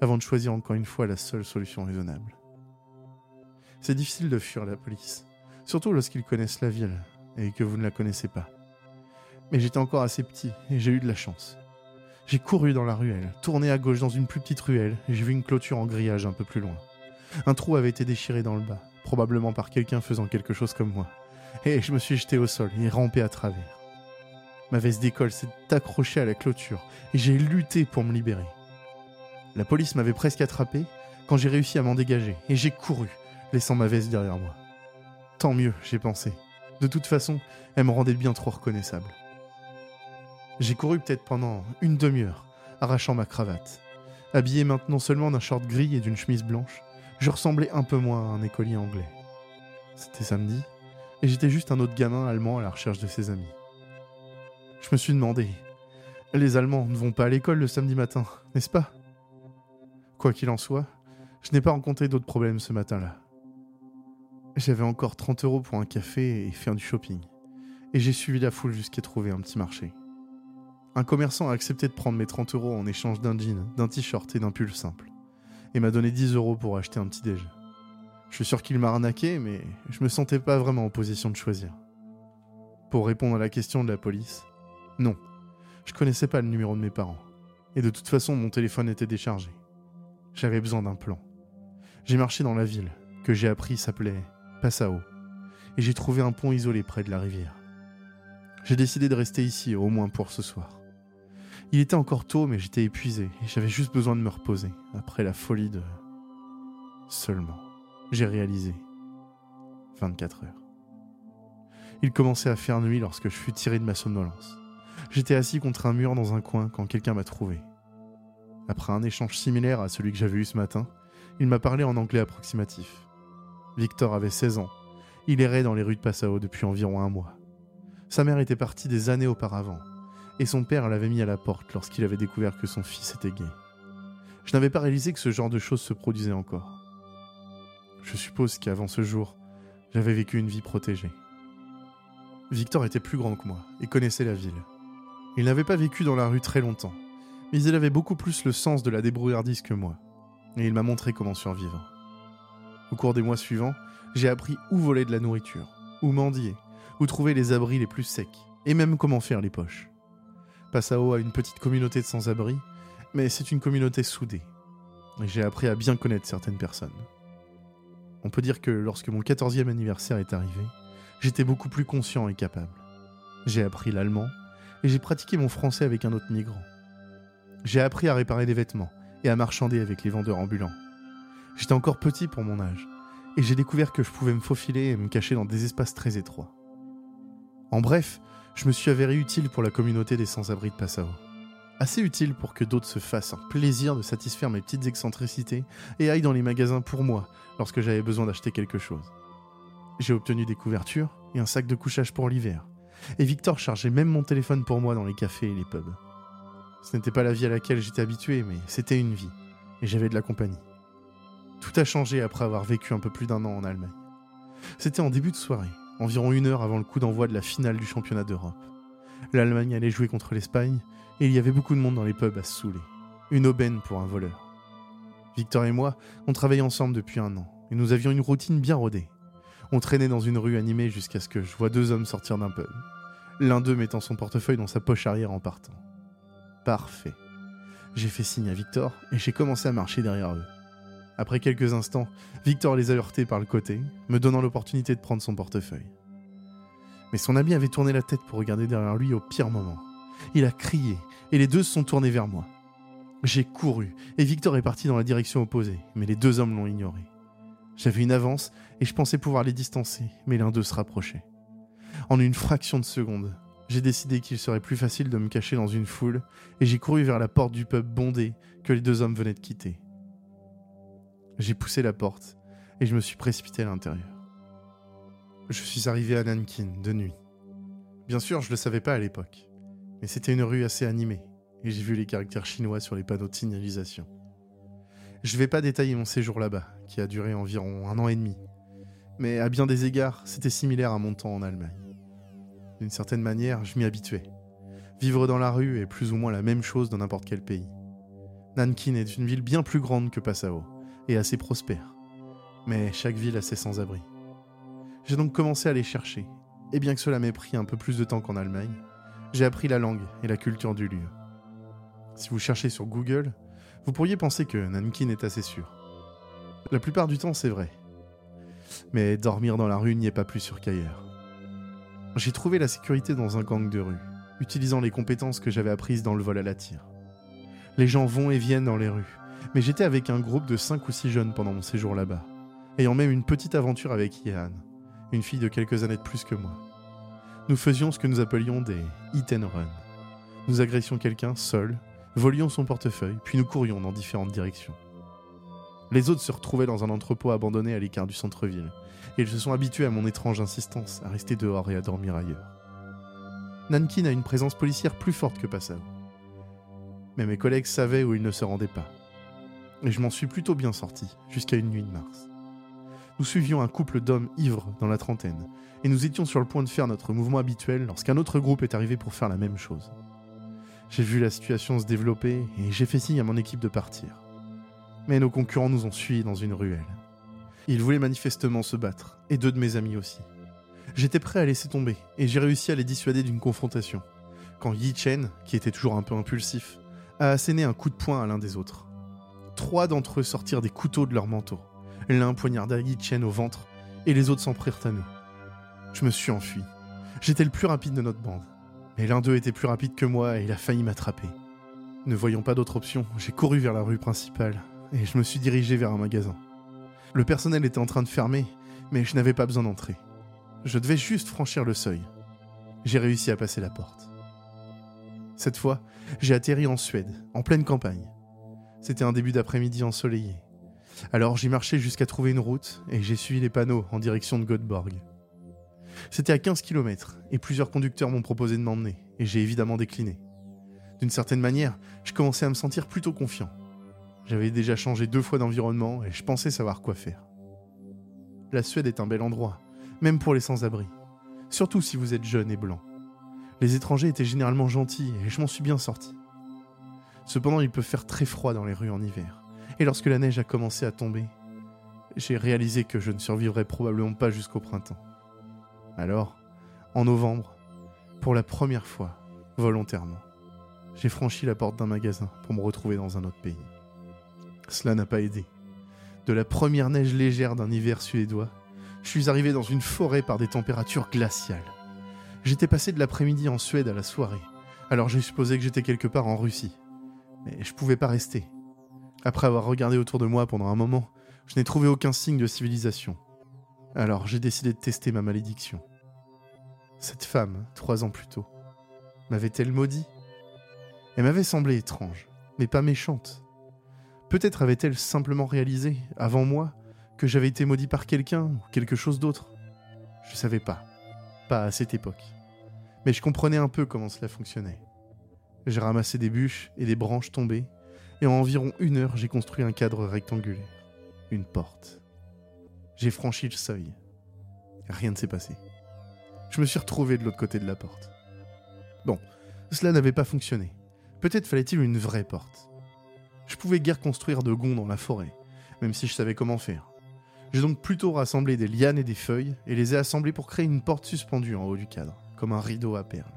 avant de choisir encore une fois la seule solution raisonnable. C'est difficile de fuir la police, surtout lorsqu'ils connaissent la ville et que vous ne la connaissez pas. Mais j'étais encore assez petit et j'ai eu de la chance. J'ai couru dans la ruelle, tourné à gauche dans une plus petite ruelle et j'ai vu une clôture en grillage un peu plus loin. Un trou avait été déchiré dans le bas, probablement par quelqu'un faisant quelque chose comme moi. Et je me suis jeté au sol et rampé à travers. Ma veste d'école s'est accrochée à la clôture et j'ai lutté pour me libérer. La police m'avait presque attrapé quand j'ai réussi à m'en dégager et j'ai couru, laissant ma veste derrière moi. Tant mieux, j'ai pensé. De toute façon, elle me rendait bien trop reconnaissable. J'ai couru peut-être pendant une demi-heure, arrachant ma cravate. Habillé maintenant seulement d'un short gris et d'une chemise blanche, je ressemblais un peu moins à un écolier anglais. C'était samedi, et j'étais juste un autre gamin allemand à la recherche de ses amis. Je me suis demandé, les Allemands ne vont pas à l'école le samedi matin, n'est-ce pas? Quoi qu'il en soit, je n'ai pas rencontré d'autres problèmes ce matin-là. J'avais encore 30 euros pour un café et faire du shopping, et j'ai suivi la foule jusqu'à trouver un petit marché. Un commerçant a accepté de prendre mes 30 euros en échange d'un jean, d'un t-shirt et d'un pull simple, et m'a donné 10 euros pour acheter un petit déj. Je suis sûr qu'il m'a arnaqué, mais je me sentais pas vraiment en position de choisir. Pour répondre à la question de la police, non, je connaissais pas le numéro de mes parents, et de toute façon mon téléphone était déchargé. J'avais besoin d'un plan. J'ai marché dans la ville, que j'ai appris s'appelait Passao, et j'ai trouvé un pont isolé près de la rivière. J'ai décidé de rester ici, au moins pour ce soir. Il était encore tôt, mais j'étais épuisé et j'avais juste besoin de me reposer après la folie de. Seulement, j'ai réalisé. 24 heures. Il commençait à faire nuit lorsque je fus tiré de ma somnolence. J'étais assis contre un mur dans un coin quand quelqu'un m'a trouvé. Après un échange similaire à celui que j'avais eu ce matin, il m'a parlé en anglais approximatif. Victor avait 16 ans. Il errait dans les rues de Passao depuis environ un mois. Sa mère était partie des années auparavant, et son père l'avait mis à la porte lorsqu'il avait découvert que son fils était gay. Je n'avais pas réalisé que ce genre de choses se produisait encore. Je suppose qu'avant ce jour, j'avais vécu une vie protégée. Victor était plus grand que moi et connaissait la ville. Il n'avait pas vécu dans la rue très longtemps, mais il avait beaucoup plus le sens de la débrouillardise que moi, et il m'a montré comment survivre. Au cours des mois suivants, j'ai appris où voler de la nourriture, où mendier, où trouver les abris les plus secs, et même comment faire les poches. Passao a une petite communauté de sans-abri, mais c'est une communauté soudée. J'ai appris à bien connaître certaines personnes. On peut dire que lorsque mon 14e anniversaire est arrivé, j'étais beaucoup plus conscient et capable. J'ai appris l'allemand et j'ai pratiqué mon français avec un autre migrant. J'ai appris à réparer des vêtements et à marchander avec les vendeurs ambulants. J'étais encore petit pour mon âge et j'ai découvert que je pouvais me faufiler et me cacher dans des espaces très étroits. En bref, je me suis avéré utile pour la communauté des sans-abri de Passao. Assez utile pour que d'autres se fassent un plaisir de satisfaire mes petites excentricités et aillent dans les magasins pour moi lorsque j'avais besoin d'acheter quelque chose. J'ai obtenu des couvertures et un sac de couchage pour l'hiver. Et Victor chargeait même mon téléphone pour moi dans les cafés et les pubs. Ce n'était pas la vie à laquelle j'étais habitué, mais c'était une vie. Et j'avais de la compagnie. Tout a changé après avoir vécu un peu plus d'un an en Allemagne. C'était en début de soirée environ une heure avant le coup d'envoi de la finale du championnat d'Europe. L'Allemagne allait jouer contre l'Espagne, et il y avait beaucoup de monde dans les pubs à se saouler. Une aubaine pour un voleur. Victor et moi, on travaillait ensemble depuis un an, et nous avions une routine bien rodée. On traînait dans une rue animée jusqu'à ce que je vois deux hommes sortir d'un pub. L'un d'eux mettant son portefeuille dans sa poche arrière en partant. Parfait. J'ai fait signe à Victor et j'ai commencé à marcher derrière eux. Après quelques instants, Victor les a heurtés par le côté, me donnant l'opportunité de prendre son portefeuille. Mais son ami avait tourné la tête pour regarder derrière lui au pire moment. Il a crié, et les deux se sont tournés vers moi. J'ai couru, et Victor est parti dans la direction opposée, mais les deux hommes l'ont ignoré. J'avais une avance, et je pensais pouvoir les distancer, mais l'un d'eux se rapprochait. En une fraction de seconde, j'ai décidé qu'il serait plus facile de me cacher dans une foule, et j'ai couru vers la porte du pub bondé que les deux hommes venaient de quitter. J'ai poussé la porte et je me suis précipité à l'intérieur. Je suis arrivé à Nankin de nuit. Bien sûr, je ne le savais pas à l'époque, mais c'était une rue assez animée et j'ai vu les caractères chinois sur les panneaux de signalisation. Je ne vais pas détailler mon séjour là-bas, qui a duré environ un an et demi, mais à bien des égards, c'était similaire à mon temps en Allemagne. D'une certaine manière, je m'y habituais. Vivre dans la rue est plus ou moins la même chose dans n'importe quel pays. Nankin est une ville bien plus grande que Passau, et assez prospère. Mais chaque ville a ses sans-abri. J'ai donc commencé à les chercher, et bien que cela m'ait pris un peu plus de temps qu'en Allemagne, j'ai appris la langue et la culture du lieu. Si vous cherchez sur Google, vous pourriez penser que Nankin est assez sûr. La plupart du temps, c'est vrai. Mais dormir dans la rue n'y est pas plus sûr qu'ailleurs. J'ai trouvé la sécurité dans un gang de rue, utilisant les compétences que j'avais apprises dans le vol à la tire. Les gens vont et viennent dans les rues, mais j'étais avec un groupe de 5 ou 6 jeunes pendant mon séjour là-bas, ayant même une petite aventure avec Yan, une fille de quelques années de plus que moi. Nous faisions ce que nous appelions des hit and run. Nous agressions quelqu'un seul, volions son portefeuille, puis nous courions dans différentes directions. Les autres se retrouvaient dans un entrepôt abandonné à l'écart du centre-ville, et ils se sont habitués à mon étrange insistance à rester dehors et à dormir ailleurs. Nankin a une présence policière plus forte que Passau. Mais mes collègues savaient où ils ne se rendaient pas. Et je m'en suis plutôt bien sorti, jusqu'à une nuit de mars. Nous suivions un couple d'hommes ivres dans la trentaine, et nous étions sur le point de faire notre mouvement habituel lorsqu'un autre groupe est arrivé pour faire la même chose. J'ai vu la situation se développer et j'ai fait signe à mon équipe de partir. Mais nos concurrents nous ont suivis dans une ruelle. Ils voulaient manifestement se battre, et deux de mes amis aussi. J'étais prêt à laisser tomber, et j'ai réussi à les dissuader d'une confrontation, quand Yi Chen, qui était toujours un peu impulsif, a asséné un coup de poing à l'un des autres. Trois d'entre eux sortirent des couteaux de leur manteau. L'un poignarda Yi Chen au ventre, et les autres s'en prirent à nous. Je me suis enfui. J'étais le plus rapide de notre bande. Mais l'un d'eux était plus rapide que moi et il a failli m'attraper. Ne voyant pas d'autre option, j'ai couru vers la rue principale et je me suis dirigé vers un magasin. Le personnel était en train de fermer, mais je n'avais pas besoin d'entrer. Je devais juste franchir le seuil. J'ai réussi à passer la porte. Cette fois, j'ai atterri en Suède, en pleine campagne. C'était un début d'après-midi ensoleillé. Alors j'ai marché jusqu'à trouver une route et j'ai suivi les panneaux en direction de Göteborg. C'était à 15 km et plusieurs conducteurs m'ont proposé de m'emmener et j'ai évidemment décliné. D'une certaine manière, je commençais à me sentir plutôt confiant. J'avais déjà changé deux fois d'environnement et je pensais savoir quoi faire. La Suède est un bel endroit, même pour les sans-abri, surtout si vous êtes jeune et blanc. Les étrangers étaient généralement gentils et je m'en suis bien sorti. Cependant, il peut faire très froid dans les rues en hiver, et lorsque la neige a commencé à tomber, j'ai réalisé que je ne survivrais probablement pas jusqu'au printemps. Alors, en novembre, pour la première fois, volontairement, j'ai franchi la porte d'un magasin pour me retrouver dans un autre pays. Cela n'a pas aidé. De la première neige légère d'un hiver suédois, je suis arrivé dans une forêt par des températures glaciales. J'étais passé de l'après-midi en Suède à la soirée, alors j'ai supposé que j'étais quelque part en Russie. Mais je pouvais pas rester. Après avoir regardé autour de moi pendant un moment, je n'ai trouvé aucun signe de civilisation. Alors j'ai décidé de tester ma malédiction. Cette femme, trois ans plus tôt, m'avait-elle maudit? Elle m'avait semblé étrange, mais pas méchante. Peut-être avait-elle simplement réalisé, avant moi, que j'avais été maudit par quelqu'un ou quelque chose d'autre. Je savais pas. Pas à cette époque. Mais je comprenais un peu comment cela fonctionnait. J'ai ramassé des bûches et des branches tombées, et en environ une heure, j'ai construit un cadre rectangulaire. Une porte. J'ai franchi le seuil. Rien ne s'est passé. Je me suis retrouvé de l'autre côté de la porte. Bon, cela n'avait pas fonctionné. Peut-être fallait-il une vraie porte. Je pouvais guère construire de gonds dans la forêt, même si je savais comment faire. J'ai donc plutôt rassemblé des lianes et des feuilles et les ai assemblées pour créer une porte suspendue en haut du cadre, comme un rideau à perles.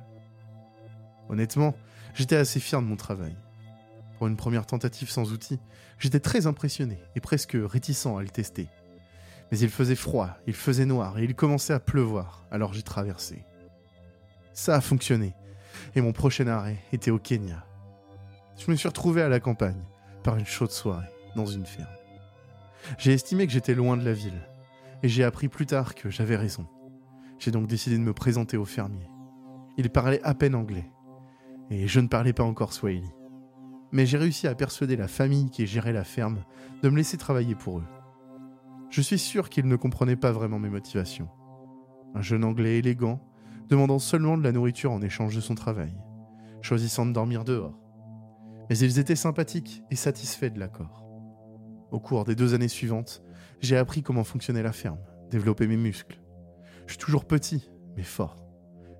Honnêtement, j'étais assez fier de mon travail. Pour une première tentative sans outils, j'étais très impressionné et presque réticent à le tester. Mais il faisait froid, il faisait noir et il commençait à pleuvoir, alors j'ai traversé. Ça a fonctionné, et mon prochain arrêt était au Kenya. Je me suis retrouvé à la campagne, par une chaude soirée, dans une ferme. J'ai estimé que j'étais loin de la ville, et j'ai appris plus tard que j'avais raison. J'ai donc décidé de me présenter au fermier. Il parlait à peine anglais, et je ne parlais pas encore swahili. Mais j'ai réussi à persuader la famille qui gérait la ferme de me laisser travailler pour eux. Je suis sûr qu'il ne comprenait pas vraiment mes motivations. Un jeune Anglais élégant, demandant seulement de la nourriture en échange de son travail, choisissant de dormir dehors. Mais ils étaient sympathiques et satisfaits de l'accord. Au cours des deux années suivantes, j'ai appris comment fonctionnait la ferme, développer mes muscles. Je suis toujours petit, mais fort.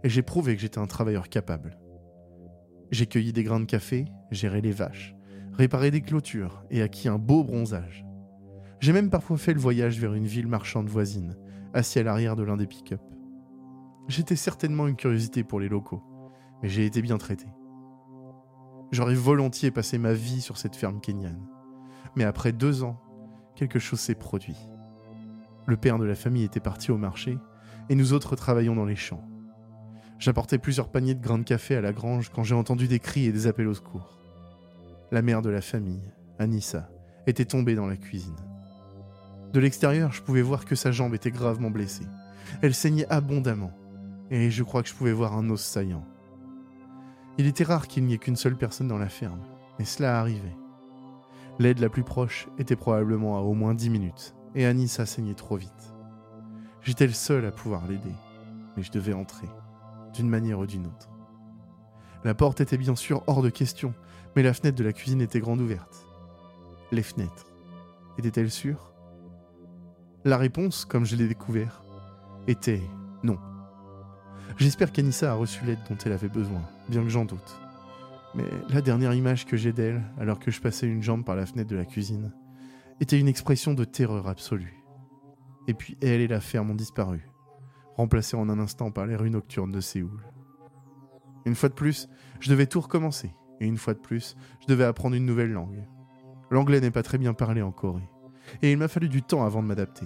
Et j'ai prouvé que j'étais un travailleur capable. J'ai cueilli des grains de café, géré les vaches, réparé des clôtures et acquis un beau bronzage. J'ai même parfois fait le voyage vers une ville marchande voisine, assis à l'arrière de l'un des pick-up. J'étais certainement une curiosité pour les locaux, mais j'ai été bien traité. J'aurais volontiers passé ma vie sur cette ferme kenyane. Mais après deux ans, quelque chose s'est produit. Le père de la famille était parti au marché, et nous autres travaillions dans les champs. J'apportais plusieurs paniers de grains de café à la grange quand j'ai entendu des cris et des appels au secours. La mère de la famille, Anissa, était tombée dans la cuisine. De l'extérieur, je pouvais voir que sa jambe était gravement blessée. Elle saignait abondamment, et je crois que je pouvais voir un os saillant. Il était rare qu'il n'y ait qu'une seule personne dans la ferme, mais cela arrivait. L'aide la plus proche était probablement à au moins dix minutes, et Anissa saignait trop vite. J'étais le seul à pouvoir l'aider, mais je devais entrer d'une manière ou d'une autre. La porte était bien sûr hors de question, mais la fenêtre de la cuisine était grande ouverte. Les fenêtres. Étaient-elles sûres? La réponse, comme je l'ai découvert, était non. J'espère qu'Anissa a reçu l'aide dont elle avait besoin, bien que j'en doute. Mais la dernière image que j'ai d'elle, alors que je passais une jambe par la fenêtre de la cuisine, était une expression de terreur absolue. Et puis elle et la ferme ont disparu, remplacé en un instant par les rues nocturnes de Séoul. Une fois de plus, je devais tout recommencer, et une fois de plus, je devais apprendre une nouvelle langue. L'anglais n'est pas très bien parlé en Corée, et il m'a fallu du temps avant de m'adapter.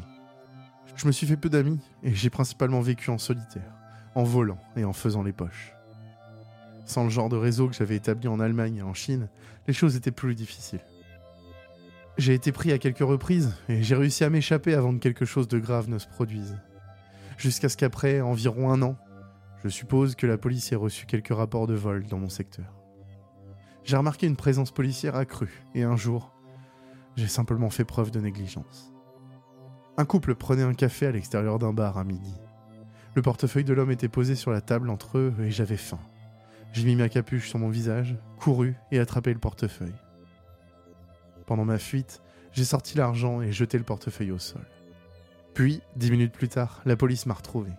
Je me suis fait peu d'amis, et j'ai principalement vécu en solitaire, en volant et en faisant les poches. Sans le genre de réseau que j'avais établi en Allemagne et en Chine, les choses étaient plus difficiles. J'ai été pris à quelques reprises, et j'ai réussi à m'échapper avant que quelque chose de grave ne se produise jusqu'à ce qu'après environ un an, je suppose que la police ait reçu quelques rapports de vol dans mon secteur. J'ai remarqué une présence policière accrue, et un jour, j'ai simplement fait preuve de négligence. Un couple prenait un café à l'extérieur d'un bar à midi. Le portefeuille de l'homme était posé sur la table entre eux et j'avais faim. J'ai mis ma capuche sur mon visage, couru et attrapé le portefeuille. Pendant ma fuite, j'ai sorti l'argent et jeté le portefeuille au sol. Puis, dix minutes plus tard, la police m'a retrouvé.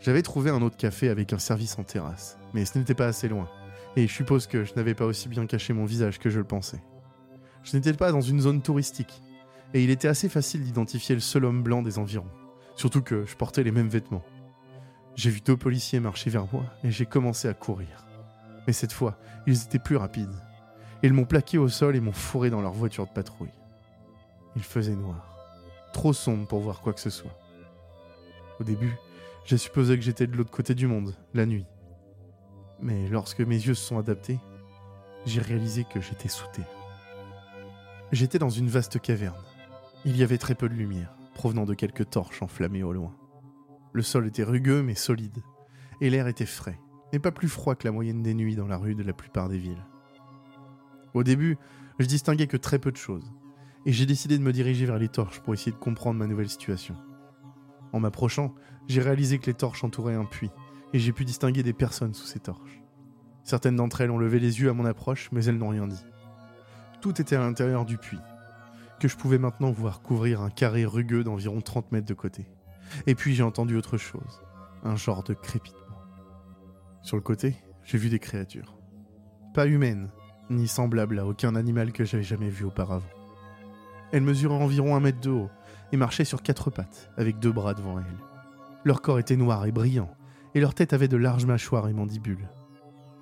J'avais trouvé un autre café avec un service en terrasse, mais ce n'était pas assez loin, et je suppose que je n'avais pas aussi bien caché mon visage que je le pensais. Je n'étais pas dans une zone touristique, et il était assez facile d'identifier le seul homme blanc des environs, surtout que je portais les mêmes vêtements. J'ai vu deux policiers marcher vers moi, et j'ai commencé à courir. Mais cette fois, ils étaient plus rapides. Ils m'ont plaqué au sol et m'ont fourré dans leur voiture de patrouille. Il faisait noir trop sombre pour voir quoi que ce soit. Au début, j'ai supposé que j'étais de l'autre côté du monde, la nuit. Mais lorsque mes yeux se sont adaptés, j'ai réalisé que j'étais sous. J'étais dans une vaste caverne. Il y avait très peu de lumière, provenant de quelques torches enflammées au loin. Le sol était rugueux mais solide, et l'air était frais, mais pas plus froid que la moyenne des nuits dans la rue de la plupart des villes. Au début, je distinguais que très peu de choses, et j'ai décidé de me diriger vers les torches pour essayer de comprendre ma nouvelle situation. En m'approchant, j'ai réalisé que les torches entouraient un puits, et j'ai pu distinguer des personnes sous ces torches. Certaines d'entre elles ont levé les yeux à mon approche, mais elles n'ont rien dit. Tout était à l'intérieur du puits, que je pouvais maintenant voir couvrir un carré rugueux d'environ 30 mètres de côté. Et puis j'ai entendu autre chose, un genre de crépitement. Sur le côté, j'ai vu des créatures. Pas humaines, ni semblables à aucun animal que j'avais jamais vu auparavant. Elles mesuraient environ un mètre de haut et marchaient sur quatre pattes, avec deux bras devant elles. Leur corps était noir et brillant, et leur tête avait de larges mâchoires et mandibules.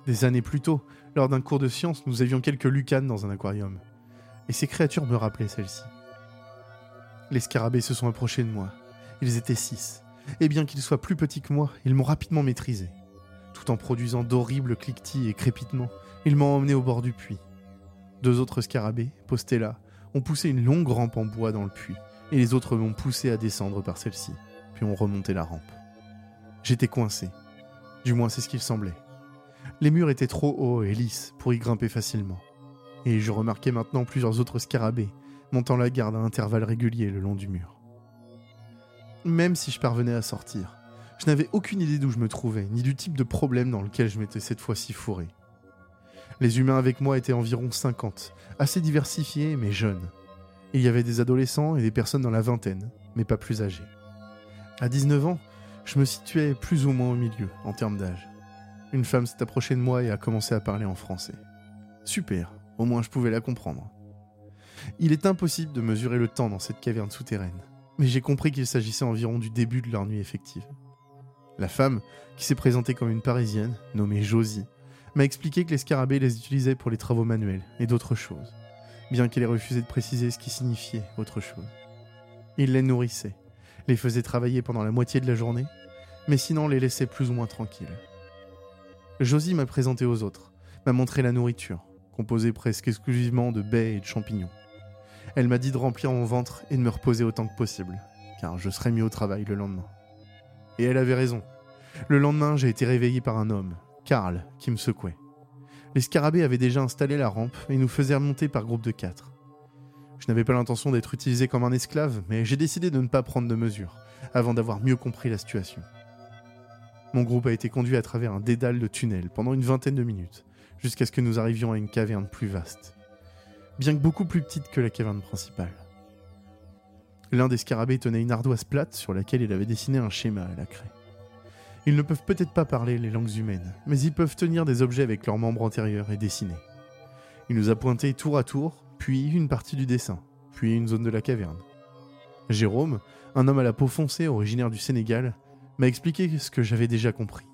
Des années plus tôt, lors d'un cours de science, nous avions quelques lucanes dans un aquarium, et ces créatures me rappelaient celles-ci. Les scarabées se sont approchés de moi. Ils étaient six, et bien qu'ils soient plus petits que moi, ils m'ont rapidement maîtrisé. Tout en produisant d'horribles cliquetis et crépitements, ils m'ont emmené au bord du puits. Deux autres scarabées, postés là, ont poussé une longue rampe en bois dans le puits, et les autres m'ont poussé à descendre par celle-ci, puis ont remonté la rampe. J'étais coincé. Du moins c'est ce qu'il semblait. Les murs étaient trop hauts et lisses pour y grimper facilement. Et je remarquais maintenant plusieurs autres scarabées montant la garde à intervalles réguliers le long du mur. Même si je parvenais à sortir, je n'avais aucune idée d'où je me trouvais, ni du type de problème dans lequel je m'étais cette fois-ci fourré. Les humains avec moi étaient environ 50, assez diversifiés mais jeunes. Il y avait des adolescents et des personnes dans la vingtaine, mais pas plus âgées. À 19 ans, je me situais plus ou moins au milieu en termes d'âge. Une femme s'est approchée de moi et a commencé à parler en français. Super, au moins je pouvais la comprendre. Il est impossible de mesurer le temps dans cette caverne souterraine, mais j'ai compris qu'il s'agissait environ du début de leur nuit effective. La femme, qui s'est présentée comme une Parisienne, nommée Josie, m'a expliqué que les scarabées les utilisaient pour les travaux manuels et d'autres choses, bien qu'elle ait refusé de préciser ce qui signifiait autre chose. Ils les nourrissaient, les faisaient travailler pendant la moitié de la journée, mais sinon les laissaient plus ou moins tranquilles. Josie m'a présenté aux autres, m'a montré la nourriture, composée presque exclusivement de baies et de champignons. Elle m'a dit de remplir mon ventre et de me reposer autant que possible, car je serais mis au travail le lendemain. Et elle avait raison. Le lendemain, j'ai été réveillé par un homme, Karl, qui me secouait. Les scarabées avaient déjà installé la rampe et nous faisaient remonter par groupe de quatre. Je n'avais pas l'intention d'être utilisé comme un esclave, mais j'ai décidé de ne pas prendre de mesures, avant d'avoir mieux compris la situation. Mon groupe a été conduit à travers un dédale de tunnels pendant une vingtaine de minutes, jusqu'à ce que nous arrivions à une caverne plus vaste, bien que beaucoup plus petite que la caverne principale. L'un des scarabées tenait une ardoise plate sur laquelle il avait dessiné un schéma à la craie. Ils ne peuvent peut-être pas parler les langues humaines, mais ils peuvent tenir des objets avec leurs membres antérieurs et dessiner. Il nous a pointé tour à tour, puis une partie du dessin, puis une zone de la caverne. Jérôme, un homme à la peau foncée originaire du Sénégal, m'a expliqué ce que j'avais déjà compris.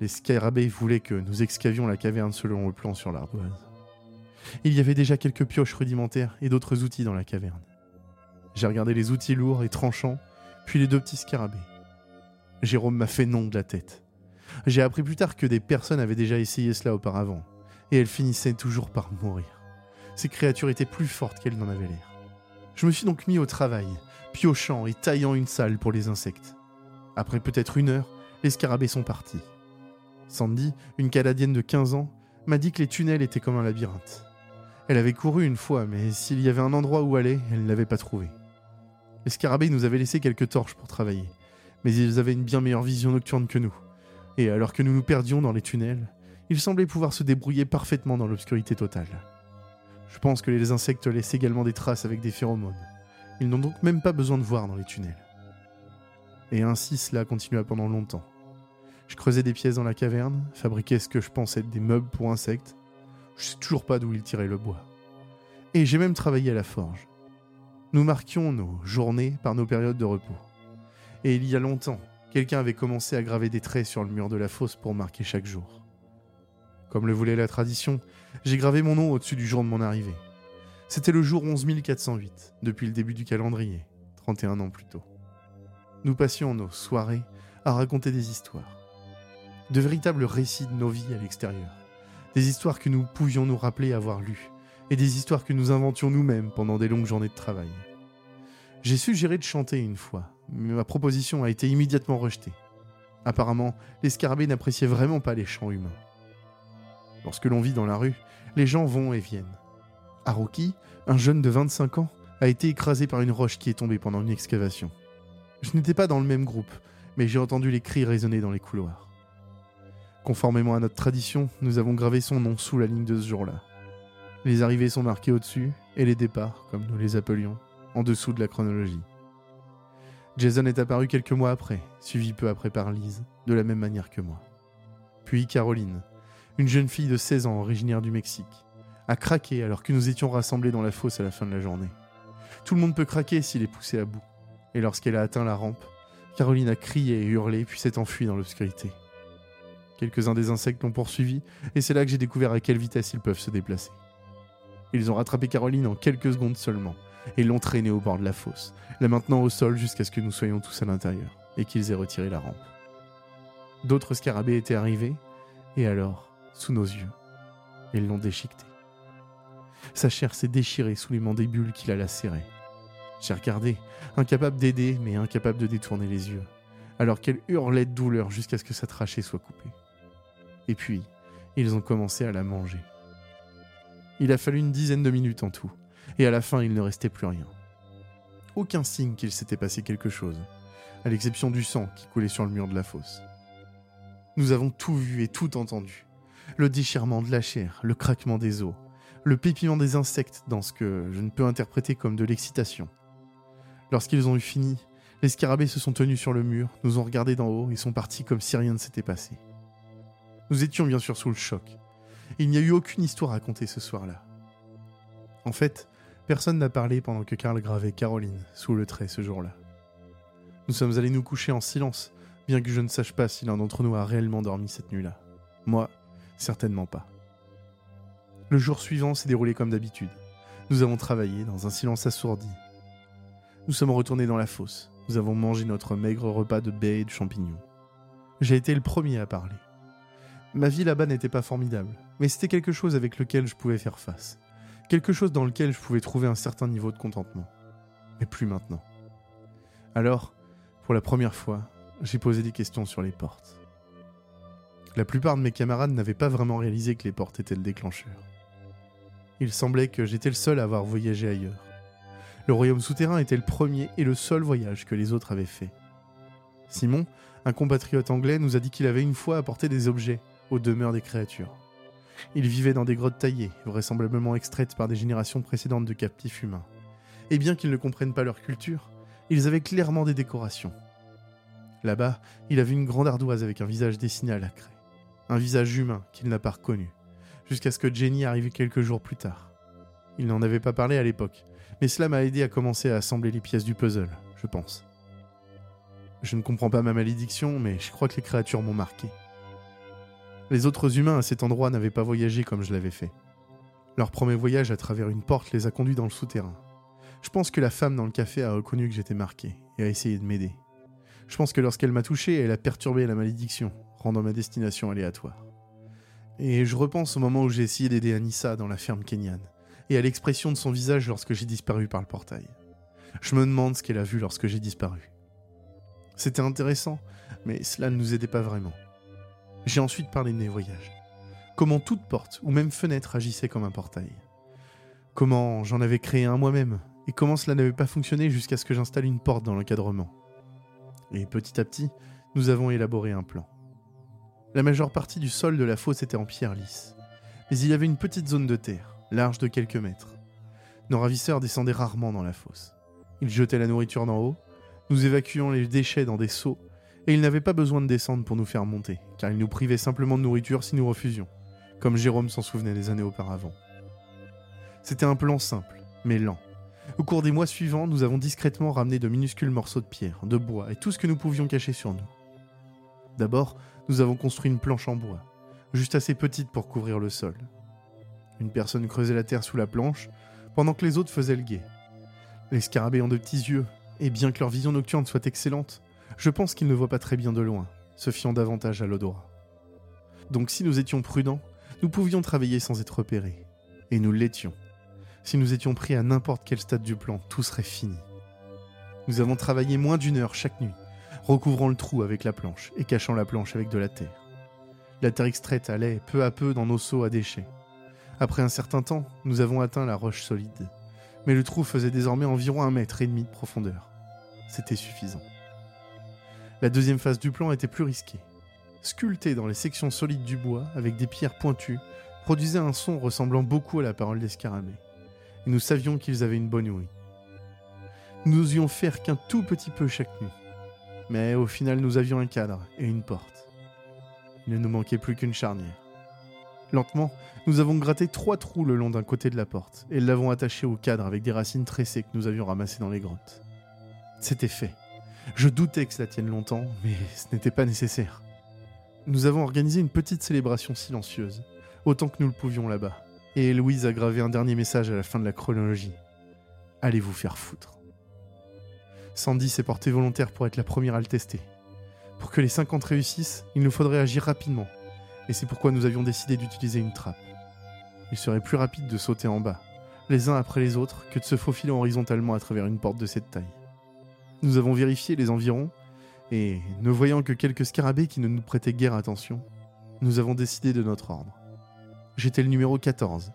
Les scarabées voulaient que nous excavions la caverne selon le plan sur l'ardoise. Il y avait déjà quelques pioches rudimentaires et d'autres outils dans la caverne. J'ai regardé les outils lourds et tranchants, puis les deux petits scarabées. Jérôme m'a fait non de la tête. J'ai appris plus tard que des personnes avaient déjà essayé cela auparavant, et elles finissaient toujours par mourir. Ces créatures étaient plus fortes qu'elles n'en avaient l'air. Je me suis donc mis au travail, piochant et taillant une salle pour les insectes. Après peut-être une heure, les scarabées sont partis. Sandy, une Canadienne de 15 ans, m'a dit que les tunnels étaient comme un labyrinthe. Elle avait couru une fois, mais s'il y avait un endroit où aller, elle ne l'avait pas trouvé. Les scarabées nous avaient laissé quelques torches pour travailler, mais ils avaient une bien meilleure vision nocturne que nous. Et alors que nous nous perdions dans les tunnels, ils semblaient pouvoir se débrouiller parfaitement dans l'obscurité totale. Je pense que les insectes laissent également des traces avec des phéromones. Ils n'ont donc même pas besoin de voir dans les tunnels. Et ainsi cela continua pendant longtemps. Je creusais des pièces dans la caverne, fabriquais ce que je pensais être des meubles pour insectes. Je sais toujours pas d'où ils tiraient le bois. Et j'ai même travaillé à la forge. Nous marquions nos journées par nos périodes de repos. Et il y a longtemps, quelqu'un avait commencé à graver des traits sur le mur de la fosse pour marquer chaque jour. Comme le voulait la tradition, j'ai gravé mon nom au-dessus du jour de mon arrivée. C'était le jour 11408, depuis le début du calendrier, 31 ans plus tôt. Nous passions nos soirées à raconter des histoires. De véritables récits de nos vies à l'extérieur. Des histoires que nous pouvions nous rappeler avoir lues, et des histoires que nous inventions nous-mêmes pendant des longues journées de travail. J'ai suggéré de chanter une fois, ma proposition a été immédiatement rejetée. Apparemment, les scarabées n'appréciaient vraiment pas les chants humains. Lorsque l'on vit dans la rue, les gens vont et viennent. Haruki, un jeune de 25 ans, a été écrasé par une roche qui est tombée pendant une excavation. Je n'étais pas dans le même groupe, mais j'ai entendu les cris résonner dans les couloirs. Conformément à notre tradition, nous avons gravé son nom sous la ligne de ce jour-là. Les arrivées sont marquées au-dessus, et les départs, comme nous les appelions, en dessous de la chronologie. Jason est apparu quelques mois après, suivi peu après par Lise, de la même manière que moi. Puis Caroline, une jeune fille de 16 ans originaire du Mexique, a craqué alors que nous étions rassemblés dans la fosse à la fin de la journée. Tout le monde peut craquer s'il est poussé à bout. Et lorsqu'elle a atteint la rampe, Caroline a crié et hurlé puis s'est enfuie dans l'obscurité. Quelques-uns des insectes l'ont poursuivi, et c'est là que j'ai découvert à quelle vitesse ils peuvent se déplacer. Ils ont rattrapé Caroline en quelques secondes seulement, et l'ont traînée au bord de la fosse, la maintenant au sol jusqu'à ce que nous soyons tous à l'intérieur, et qu'ils aient retiré la rampe. D'autres scarabées étaient arrivés, et alors, sous nos yeux, ils l'ont déchiquetée. Sa chair s'est déchirée sous les mandíbules qui la lacéraient. J'ai regardé, incapable d'aider, mais incapable de détourner les yeux, alors qu'elle hurlait de douleur jusqu'à ce que sa trachée soit coupée. Et puis, ils ont commencé à la manger. Il a fallu une dizaine de minutes en tout, et à la fin il ne restait plus rien. Aucun signe qu'il s'était passé quelque chose, à l'exception du sang qui coulait sur le mur de la fosse. Nous avons tout vu et tout entendu. Le déchirement de la chair, le craquement des os, le pépiment des insectes dans ce que je ne peux interpréter comme de l'excitation. Lorsqu'ils ont eu fini, Les scarabées se sont tenus sur le mur, nous ont regardés d'en haut et sont partis comme si rien ne s'était passé. Nous étions bien sûr sous le choc. Il n'y a eu aucune histoire à raconter ce soir-là. En fait, personne n'a parlé pendant que Karl gravait Caroline sous le trait ce jour-là. Nous sommes allés nous coucher en silence, bien que je ne sache pas si l'un d'entre nous a réellement dormi cette nuit-là. Moi, certainement pas. Le jour suivant s'est déroulé comme d'habitude. Nous avons travaillé dans un silence assourdi. Nous sommes retournés dans la fosse. Nous avons mangé notre maigre repas de baies et de champignons. J'ai été le premier à parler. Ma vie là-bas n'était pas formidable, mais c'était quelque chose avec lequel je pouvais faire face. Quelque chose dans lequel je pouvais trouver un certain niveau de contentement. Mais plus maintenant. Alors, pour la première fois, j'ai posé des questions sur les portes. La plupart de mes camarades n'avaient pas vraiment réalisé que les portes étaient le déclencheur. Il semblait que j'étais le seul à avoir voyagé ailleurs. Le royaume souterrain était le premier et le seul voyage que les autres avaient fait. Simon, un compatriote anglais, nous a dit qu'il avait une fois apporté des objets aux demeures des créatures. Ils vivaient dans des grottes taillées, vraisemblablement extraites par des générations précédentes de captifs humains. Et bien qu'ils ne comprennent pas leur culture, ils avaient clairement des décorations. Là-bas, il avait une grande ardoise avec un visage dessiné à la craie. Un visage humain qu'il n'a pas reconnu, jusqu'à ce que Jenny arrive quelques jours plus tard. Il n'en avait pas parlé à l'époque, mais cela m'a aidé à commencer à assembler les pièces du puzzle, je pense. Je ne comprends pas ma malédiction, mais je crois que les créatures m'ont marqué. Les autres humains à cet endroit n'avaient pas voyagé comme je l'avais fait. Leur premier voyage à travers une porte les a conduits dans le souterrain. Je pense que la femme dans le café a reconnu que j'étais marqué et a essayé de m'aider. Je pense que lorsqu'elle m'a touché, elle a perturbé la malédiction, rendant ma destination aléatoire. Et je repense au moment où j'ai essayé d'aider Anissa dans la ferme kenyane, et à l'expression de son visage lorsque j'ai disparu par le portail. Je me demande ce qu'elle a vu lorsque j'ai disparu. C'était intéressant, mais cela ne nous aidait pas vraiment. J'ai ensuite parlé de mes voyages. Comment toute porte ou même fenêtre agissait comme un portail. Comment j'en avais créé un moi-même, et comment cela n'avait pas fonctionné jusqu'à ce que j'installe une porte dans l'encadrement. Et petit à petit, nous avons élaboré un plan. La majeure partie du sol de la fosse était en pierre lisse, mais il y avait une petite zone de terre, large de quelques mètres. Nos ravisseurs descendaient rarement dans la fosse. Ils jetaient la nourriture d'en haut, nous évacuions les déchets dans des seaux, et ils n'avaient pas besoin de descendre pour nous faire monter, car ils nous privaient simplement de nourriture si nous refusions, comme Jérôme s'en souvenait des années auparavant. C'était un plan simple, mais lent. Au cours des mois suivants, nous avons discrètement ramené de minuscules morceaux de pierre, de bois et tout ce que nous pouvions cacher sur nous. D'abord, nous avons construit une planche en bois, juste assez petite pour couvrir le sol. Une personne creusait la terre sous la planche, pendant que les autres faisaient le guet. Les scarabées ont de petits yeux, et bien que leur vision nocturne soit excellente, je pense qu'ils ne voient pas très bien de loin, se fiant davantage à l'odorat. Donc si nous étions prudents, nous pouvions travailler sans être repérés. Et nous l'étions. Si nous étions pris à n'importe quel stade du plan, tout serait fini. Nous avons travaillé moins d'une heure chaque nuit, recouvrant le trou avec la planche et cachant la planche avec de la terre. La terre extraite allait peu à peu dans nos seaux à déchets. Après un certain temps, nous avons atteint la roche solide, mais le trou faisait désormais environ un mètre et demi de profondeur. C'était suffisant. La deuxième phase du plan était plus risquée. Sculpté dans les sections solides du bois avec des pierres pointues, produisait un son ressemblant beaucoup à la parole des nous savions qu'ils avaient une bonne ouïe. Nous n'osions faire qu'un tout petit peu chaque nuit. Mais au final, nous avions un cadre et une porte. Il ne nous manquait plus qu'une charnière. Lentement, nous avons gratté trois trous le long d'un côté de la porte et l'avons attaché au cadre avec des racines tressées que nous avions ramassées dans les grottes. C'était fait. Je doutais que cela tienne longtemps, mais ce n'était pas nécessaire. Nous avons organisé une petite célébration silencieuse, autant que nous le pouvions là-bas, et Louise a gravé un dernier message à la fin de la chronologie. Allez vous faire foutre? Sandy s'est portée volontaire pour être la première à le tester. Pour que les 50 réussissent, il nous faudrait agir rapidement, et c'est pourquoi nous avions décidé d'utiliser une trappe. Il serait plus rapide de sauter en bas, les uns après les autres, que de se faufiler horizontalement à travers une porte de cette taille. Nous avons vérifié les environs, et ne voyant que quelques scarabées qui ne nous prêtaient guère attention, nous avons décidé de notre ordre. J'étais le numéro 14.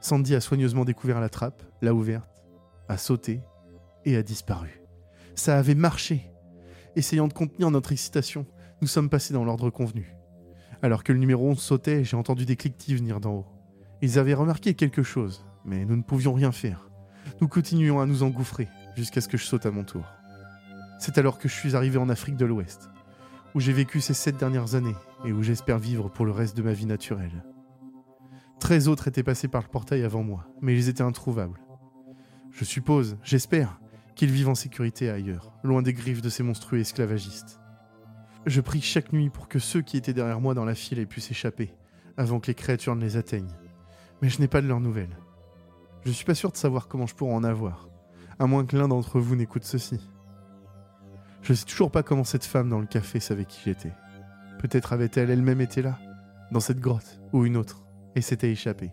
Sandy a soigneusement découvert la trappe, l'a ouverte, a sauté et a disparu. Ça avait marché. Essayant de contenir notre excitation, nous sommes passés dans l'ordre convenu. Alors que le numéro 11 sautait, j'ai entendu des cliquetis venir d'en haut. Ils avaient remarqué quelque chose, mais nous ne pouvions rien faire. Nous continuions à nous engouffrer jusqu'à ce que je saute à mon tour. C'est alors que je suis arrivé en Afrique de l'Ouest, où j'ai vécu ces sept dernières années et où j'espère vivre pour le reste de ma vie naturelle. Treize autres étaient passés par le portail avant moi, mais ils étaient introuvables. Je suppose, j'espère, qu'ils vivent en sécurité ailleurs, loin des griffes de ces monstrueux esclavagistes. Je prie chaque nuit pour que ceux qui étaient derrière moi dans la file aient pu s'échapper, avant que les créatures ne les atteignent. Mais je n'ai pas de leurs nouvelles. Je suis pas sûr de savoir comment je pourrais en avoir, à moins que l'un d'entre vous n'écoute ceci. Je sais toujours pas comment cette femme dans le café savait qui j'étais. Peut-être avait-elle elle-même été là, dans cette grotte, ou une autre, et s'était échappée.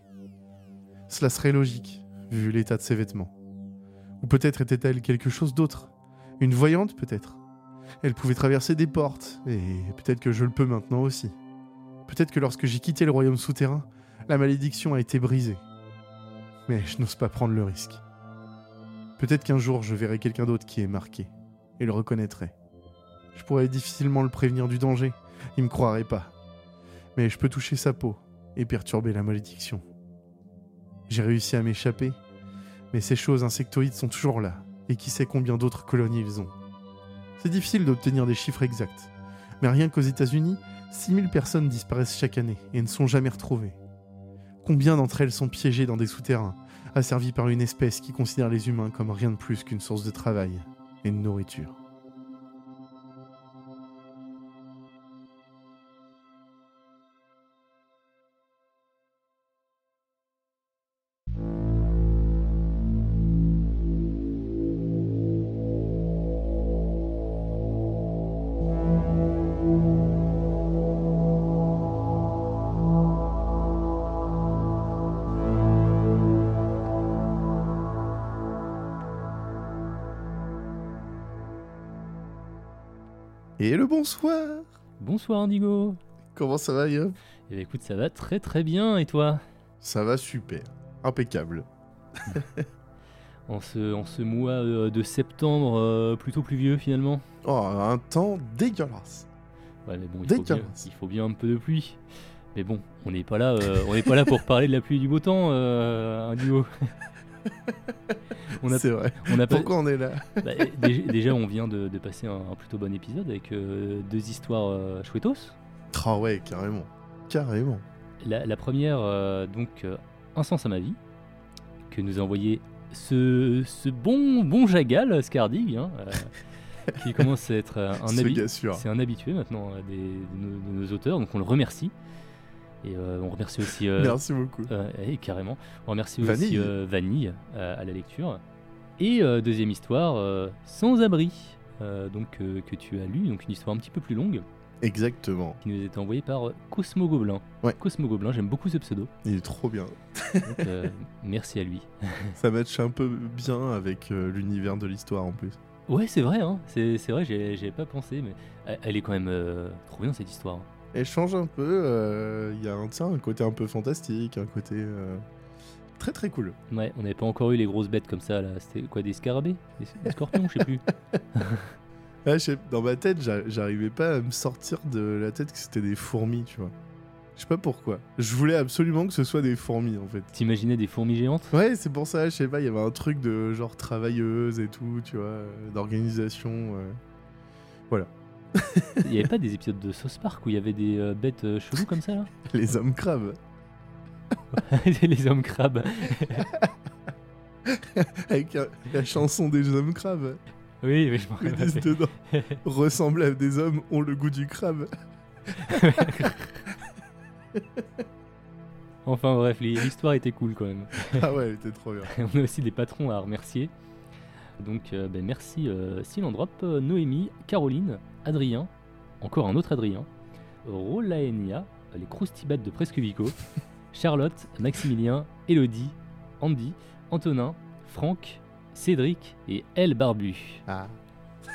Cela serait logique, vu l'état de ses vêtements. Ou peut-être était-elle quelque chose d'autre. Une voyante, peut-être. Elle pouvait traverser des portes, et peut-être que je le peux maintenant aussi. Peut-être que lorsque j'ai quitté le royaume souterrain, la malédiction a été brisée. Mais je n'ose pas prendre le risque. Peut-être qu'un jour je verrai quelqu'un d'autre qui est marqué, et le reconnaîtrai. Je pourrais difficilement le prévenir du danger, il me croirait pas. Mais je peux toucher sa peau et perturber la malédiction. J'ai réussi à m'échapper, mais ces choses insectoïdes sont toujours là, et qui sait combien d'autres colonies ils ont. C'est difficile d'obtenir des chiffres exacts, mais rien qu'aux États-Unis, 6000 personnes disparaissent chaque année et ne sont jamais retrouvées. Combien d'entre elles sont piégées dans des souterrains, asservies par une espèce qui considère les humains comme rien de plus qu'une source de travail? Et de nourriture Et le bonsoir Bonsoir Indigo. Comment ça va, Yop Eh bien, écoute, ça va très très bien et toi? Ça va super. Impeccable. *laughs* en ce, en ce mois euh, de septembre euh, plutôt pluvieux finalement Oh, un temps dégueulasse. Ouais, mais bon, il faut, bien, Dégueulasse. il faut bien un peu de pluie. Mais bon, on n'est pas là, euh, on n'est pas là pour parler de la pluie et du beau temps, euh, Indigo. *laughs* on a, C'est vrai. on a pas- Pourquoi on est là bah, déjà, déjà, on vient de, de passer un, un plutôt bon épisode avec euh, deux histoires euh, chouettos. Ah ouais, carrément. Carrément. La, la première, euh, donc, euh, Un sens à ma vie, que nous a envoyé ce, ce bon, bon Jagal, Scardig, hein, *laughs* qui commence à être un, Ce habi- gars sûr. c'est un habitué maintenant des, de, nos, de nos auteurs, donc on le remercie. Et euh, on remercie aussi. euh, Merci beaucoup. euh, et carrément. On remercie aussi Vanille. Vanille à la lecture. Et deuxième histoire, Sans abri, donc que tu as lu, donc une histoire un petit peu plus longue, Exactement. qui nous a été envoyée par Cosmo Gobelin. Ouais. Cosmo Gobelin, j'aime beaucoup ce pseudo. Il est trop bien. Donc, euh, *laughs* merci à lui. Ça match un peu bien avec euh, l'univers de l'histoire en plus. Ouais, c'est vrai, hein. c'est vrai, j'y avais pas pensé, mais elle- elle est quand même euh, trop bien cette histoire. Elle change un peu. euh, Il y a un, un côté un peu fantastique, un côté euh, très très cool. Ouais, on n'avait pas encore eu les grosses bêtes comme ça, là. C'était quoi, des scarabées? Des, des scorpions, je sais plus. *laughs* Ah, dans ma tête, j'a- j'arrivais pas à me sortir de la tête que c'était des fourmis, tu vois. Je sais pas pourquoi. Je voulais absolument que ce soit des fourmis en fait. T'imaginais des fourmis géantes? Ouais, c'est pour ça, je sais pas, il y avait un truc de genre travailleuse et tout, tu vois, euh, d'organisation. euh. *laughs* Il y avait pas des épisodes de Sauce Park où il y avait des euh, bêtes euh, cheloues comme ça, là? *laughs* Les hommes crabes. *laughs* Les hommes crabes. Avec la chanson des hommes crabes. Oui, oui, je m'en Ils disent dedans ressemblent à des hommes, ont le goût du crabe. Enfin bref, l'histoire était cool quand même. Ah ouais, elle était trop bien. On a aussi des patrons à remercier. Donc euh, ben, merci euh, Silandrop, euh, Noémie, Caroline, Adrien, encore un autre Adrien, Rolaenia, les croustibates de Presque Vico, *laughs* Charlotte, Maximilien, Elodie, Andy, Antonin, Franck, Cédric et Elle Barbu. Ah,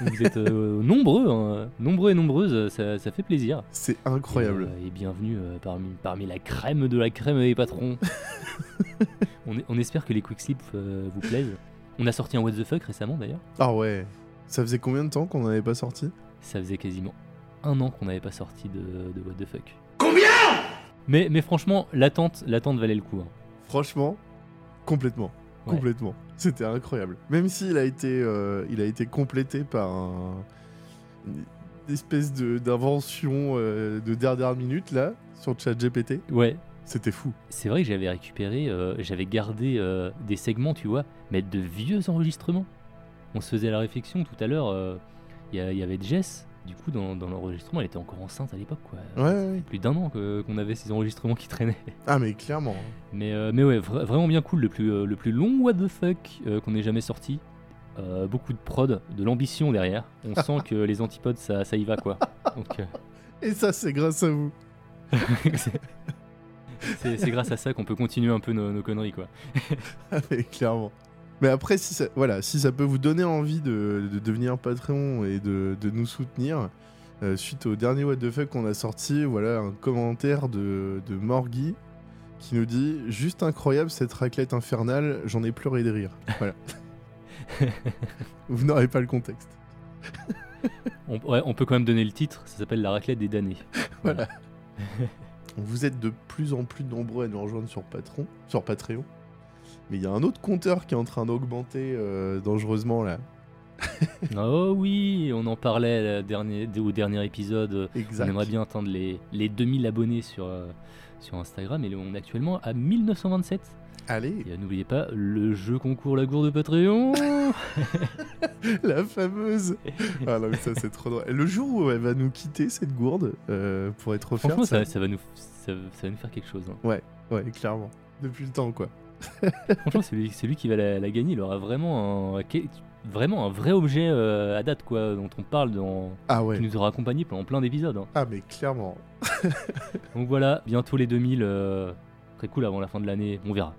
Vous êtes euh, *laughs* nombreux, hein, nombreux et nombreuses, ça, ça fait plaisir. c'est incroyable. Et, euh, et bienvenue euh, parmi, parmi la crème de la crème des patrons. *laughs* on, on espère que les quick slips euh, vous plaisent. On a sorti un What the fuck récemment d'ailleurs. Ah ouais. Ça faisait combien de temps qu'on n'avait pas sorti? Ça faisait quasiment un an qu'on n'avait pas sorti de, de What the fuck. Combien? Mais, mais franchement, l'attente, l'attente valait le coup. hein. Franchement, complètement. Ouais. Complètement. C'était incroyable. Même s'il a été, euh, il a été complété par un- une espèce de- d'invention euh, de dernière minute là sur ChatGPT. Ouais, C'était fou. c'est vrai que j'avais récupéré, euh, j'avais gardé euh, des segments, tu vois, mais de vieux enregistrements. On se faisait la réflexion tout à l'heure, euh, il y, avait Jess, du coup, dans, dans l'enregistrement, elle était encore enceinte à l'époque, quoi. Ouais, ouais, ouais. Plus d'un an qu'on avait ces enregistrements qui traînaient. Ah mais clairement. Mais, euh, mais ouais, vra- vraiment bien cool, le plus, le plus long what the fuck qu'on ait jamais sorti. Beaucoup de prod, de l'ambition derrière. On *laughs* sent que les antipodes, ça, ça y va, quoi. Donc, Et ça c'est grâce à vous. *laughs* c'est- grâce à ça qu'on peut continuer un peu nos, nos conneries, quoi. *laughs* Ah mais clairement. Mais après, si ça, voilà, si ça peut vous donner envie de, de devenir Patreon et de, de nous soutenir, euh, suite au dernier What the Fuck qu'on a sorti, voilà un commentaire de, de Morgy qui nous dit Juste incroyable cette raclette infernale, j'en ai pleuré de rire. Voilà. *laughs* vous n'aurez pas le contexte. On, ouais, on peut quand même donner le titre, ça s'appelle La raclette des damnés. Voilà. Vous êtes de plus en plus nombreux à nous rejoindre sur Patreon, sur Patreon. Mais il y a un autre compteur qui est en train d'augmenter euh, dangereusement là. oh *laughs* oui, on en parlait la dernier- au dernier épisode. Exact. On aimerait bien atteindre les, les 2000 abonnés sur, euh, sur Instagram et on est actuellement à 1927. Allez, Et n'oubliez pas, le jeu concours la gourde de Patreon *laughs* La fameuse Ah non mais ça c'est trop drôle. Le jour où elle va nous quitter cette gourde euh, pour être offerte, Franchement, ça... va nous, ça, ça va nous faire quelque chose. hein. Ouais, clairement. Depuis le temps quoi. *laughs* Franchement, celui, celui qui va la, la gagner, il aura vraiment un, vraiment un vrai objet euh, à date, quoi, dont on parle, dans, Ah qui ouais. nous aura accompagné pendant plein d'épisodes. hein. Ah mais clairement. *laughs* Donc voilà, bientôt les 2000, euh, très cool avant la fin de l'année, on verra.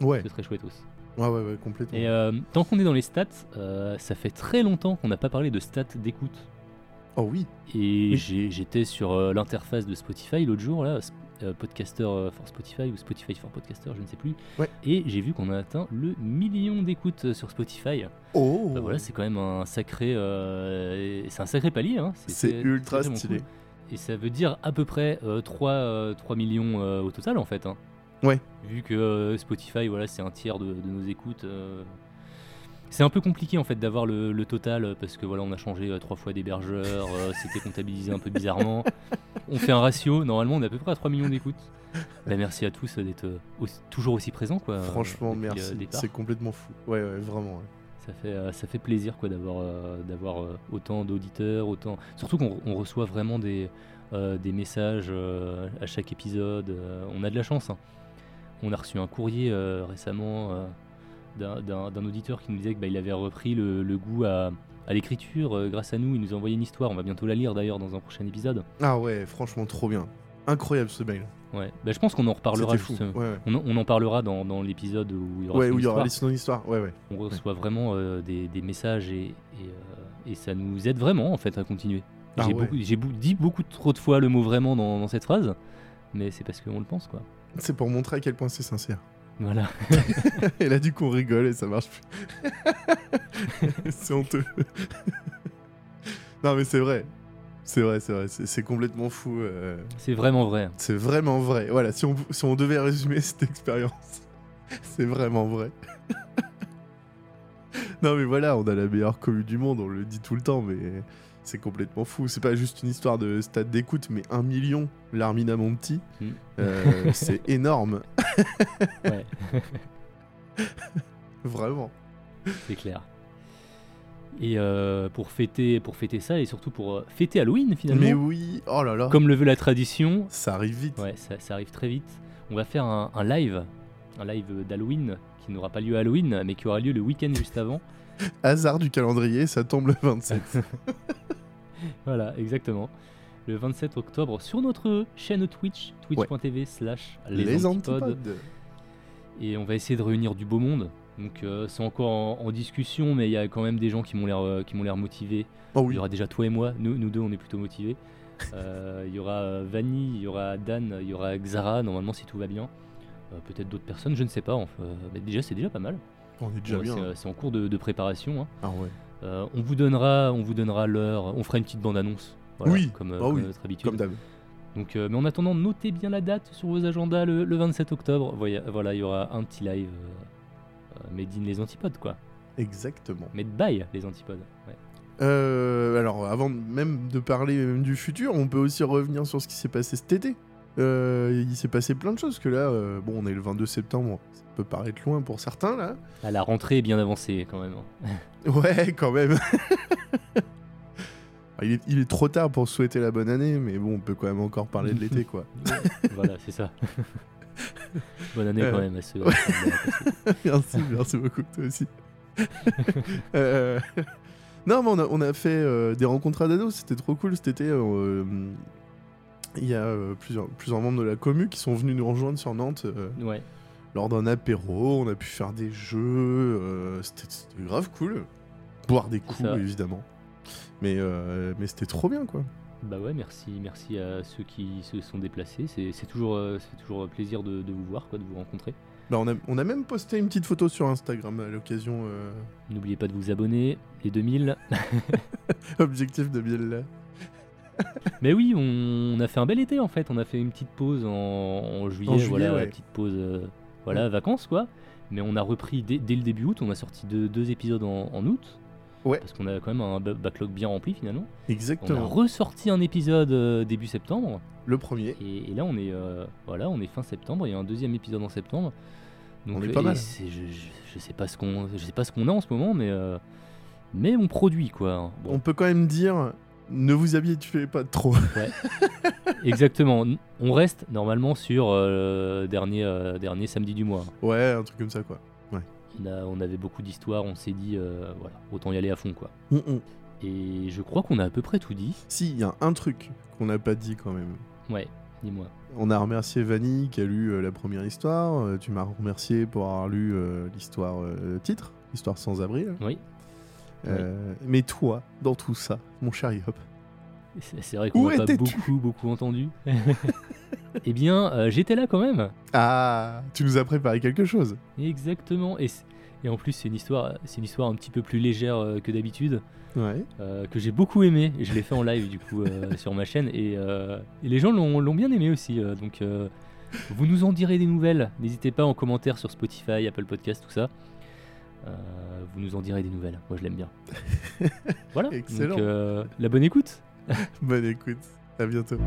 Ouais, Ce serait chouette aussi. ouais, ouais, ouais, complètement. Et euh, tant qu'on est dans les stats, euh, ça fait très longtemps qu'on n'a pas parlé de stats d'écoute. Oh oui. Et Oui. j'étais sur euh, l'interface de Spotify l'autre jour, là, Podcaster for Spotify ou Spotify for Podcaster, je ne sais plus. Ouais. Et j'ai vu qu'on a atteint le million d'écoutes sur Spotify. Oh Bah voilà, c'est quand même un sacré, c'est un sacré palier. Hein. C'est ultra stylé. cool. Et ça veut dire à peu près euh, 3, euh, 3 millions au total en fait. hein. Ouais. Vu que euh, Spotify, voilà, c'est un tiers de, de nos écoutes. euh, C'est un peu compliqué en fait d'avoir le, le total parce que voilà, on a changé euh, trois fois d'hébergeur, *laughs* c'était comptabilisé un peu bizarrement. On fait un ratio, normalement on est à peu près à 3 millions d'écoutes. Bah, merci à tous d'être toujours aussi présents quoi. Franchement, depuis, merci. c'est complètement fou. Ouais, ouais, vraiment. ouais. Ça fait, euh, ça fait plaisir quoi d'avoir euh, d'avoir autant d'auditeurs, autant surtout qu'on on reçoit vraiment des, des messages à chaque épisode. on a de la chance. hein. On a reçu un courrier euh, récemment euh, d'un- auditeur qui nous disait qu'il avait repris le, le goût à, à l'écriture euh, grâce à nous. Il nous a envoyé une histoire. On va bientôt la lire d'ailleurs dans un prochain épisode. Ah ouais, franchement, trop bien. Incroyable ce mail. Ouais. Bah, je pense qu'on en reparlera. C'était fou. justement. Ouais, ouais. On, en- on en parlera dans, dans l'épisode où il y aura Ouais, où il y aura histoire. les son histoire. Ouais, ouais. On reçoit vraiment euh, des, des messages et, et, euh, et ça nous aide vraiment en fait à continuer. Ah j'ai beaucoup- dit beaucoup trop de fois le mot vraiment dans, dans cette phrase, mais c'est parce qu'on le pense quoi. C'est pour montrer à quel point c'est sincère. Voilà. *laughs* et là, du coup, on rigole et ça marche plus. *laughs* c'est honteux. non, mais c'est vrai. C'est vrai, c'est vrai. C'est complètement fou. euh, C'est vraiment vrai. C'est vraiment vrai. Voilà, si on, si on devait résumer cette expérience, *laughs* c'est vraiment vrai. non, mais voilà, on a la meilleure commune du monde, on le dit tout le temps, mais c'est complètement fou. C'est pas juste une histoire de stade d'écoute, mais un million, l'Armina mon petit. Mm. Euh, *laughs* c'est énorme, Ouais, *laughs* vraiment. c'est clair. Et euh, pour fêter pour fêter ça et surtout pour euh, fêter Halloween finalement, Mais oui, oh là là, comme le veut la tradition, ça arrive vite. ouais, ça, ça arrive très vite. On va faire un, un live, un live d'Halloween qui n'aura pas lieu à Halloween, mais qui aura lieu le week-end juste avant. *laughs* Hasard du calendrier, ça tombe le 27. *laughs* Voilà, exactement. Le 27 octobre sur notre chaîne Twitch, twitch.tv slash Les, antipodes. Et on va essayer de réunir du beau monde. Donc euh, c'est encore en, en discussion, mais il y a quand même des gens qui m'ont l'air euh, qui m'ont l'air motivés. Oh Il y aura déjà toi et moi, nous, nous deux on est plutôt motivés. *laughs* Euh, Il y aura Vanny, il y aura Dan, il y aura Xara, normalement si tout va bien. Peut-être d'autres personnes, je ne sais pas. Enfin, mais déjà c'est déjà pas mal. on est déjà bien. c'est, euh, c'est en cours de, de préparation. hein. Ah ouais. Euh, on vous donnera, on vous donnera l'heure. On fera une petite bande annonce. Oui, comme, comme oui, à notre habitude. Comme d'hab. Donc, euh, mais en attendant, notez bien la date sur vos agendas le, le 27 octobre. Voilà, voilà, il y aura un petit live euh, made in les antipodes, quoi. Exactement. Made by les antipodes. Ouais. Euh, alors, avant même de parler même du futur, on peut aussi revenir sur ce qui s'est passé cet été. Euh, il s'est passé plein de choses, que là, euh, bon, on est le 22 septembre, peut paraître loin pour certains, là. Ah, la rentrée est bien avancée, quand même. hein. *laughs* Ouais, quand même. Ah, il, est, il est trop tard pour souhaiter la bonne année, mais bon, on peut quand même encore parler de l'été, quoi. *laughs* voilà, c'est ça. *laughs* Bonne année, quand Euh, même, à ceux. ouais. merci, merci beaucoup, toi aussi. Euh, Non, mais on a, on a fait euh, des rencontres à Dado, c'était trop cool cet été. Il y a plusieurs, plusieurs membres de la commu qui sont venus nous rejoindre sur Nantes Ouais. Lors d'un apéro. On a pu faire des jeux, euh, c'était grave cool. Boire des coups, évidemment. Mais, euh, mais c'était trop bien, quoi. Bah ouais, merci, merci à ceux qui se sont déplacés. C'est toujours, euh, c'est toujours un plaisir de, de vous voir, quoi, de vous rencontrer. Bah, on, a, on a même posté une petite photo sur Instagram à l'occasion. N'oubliez pas de vous abonner, les 2000. *laughs* *laughs* Objectif de Biel là. Mais oui, on, on a fait un bel été en fait. On a fait une petite pause en, en juillet, En juillet, voilà, ouais. petite pause, voilà, vacances quoi. Mais on a repris dès, dès le début août. On a sorti deux, deux épisodes en, en août. Ouais. Parce qu'on a quand même un ba- backlog bien rempli finalement. On a Exactement. ressorti un épisode euh, début septembre. Le premier. Et, et là, on est, euh, voilà, on est fin septembre. Il y a un deuxième épisode en septembre. Donc, On est pas mal. Je, je, je sais pas ce qu'on, je sais pas ce qu'on a en ce moment, mais euh, mais on produit quoi. Bon, On peut quand même dire, ne vous habituez pas trop. *laughs* exactement. On reste normalement sur euh, dernier euh, dernier samedi du mois. ouais, un truc comme ça, quoi. On, a, on avait beaucoup d'histoires. On s'est dit, euh, voilà, autant y aller à fond quoi. Mm, mm. Et je crois qu'on a à peu près tout dit. Si, il y a un truc qu'on n'a pas dit quand même. Ouais, dis-moi. On a remercié Vanny qui a lu euh, la première histoire. Tu m'as remercié pour avoir lu l'histoire titre, l'histoire sans abri. là. Oui. Euh, Mais toi, dans tout ça, mon cher Yop, C'est vrai qu'on n'a pas beaucoup beaucoup entendu. *laughs* eh bien, euh, j'étais là quand même. ah, tu nous as préparé quelque chose. Exactement. Et, en plus, c'est une histoire, c'est une histoire un petit peu plus légère euh, que d'habitude, Ouais. euh, que j'ai beaucoup aimé. Et je l'ai fait en live du coup euh, *laughs* sur ma chaîne et, euh, et les gens l'ont l'ont bien aimé aussi. euh, donc, euh, vous nous en direz des nouvelles. N'hésitez pas en commentaire sur Spotify, Apple Podcast, tout ça. Euh, vous nous en direz des nouvelles. Moi, je l'aime bien. *laughs* voilà. Excellent. Donc, euh, la bonne écoute. *laughs* Bonne écoute. À bientôt.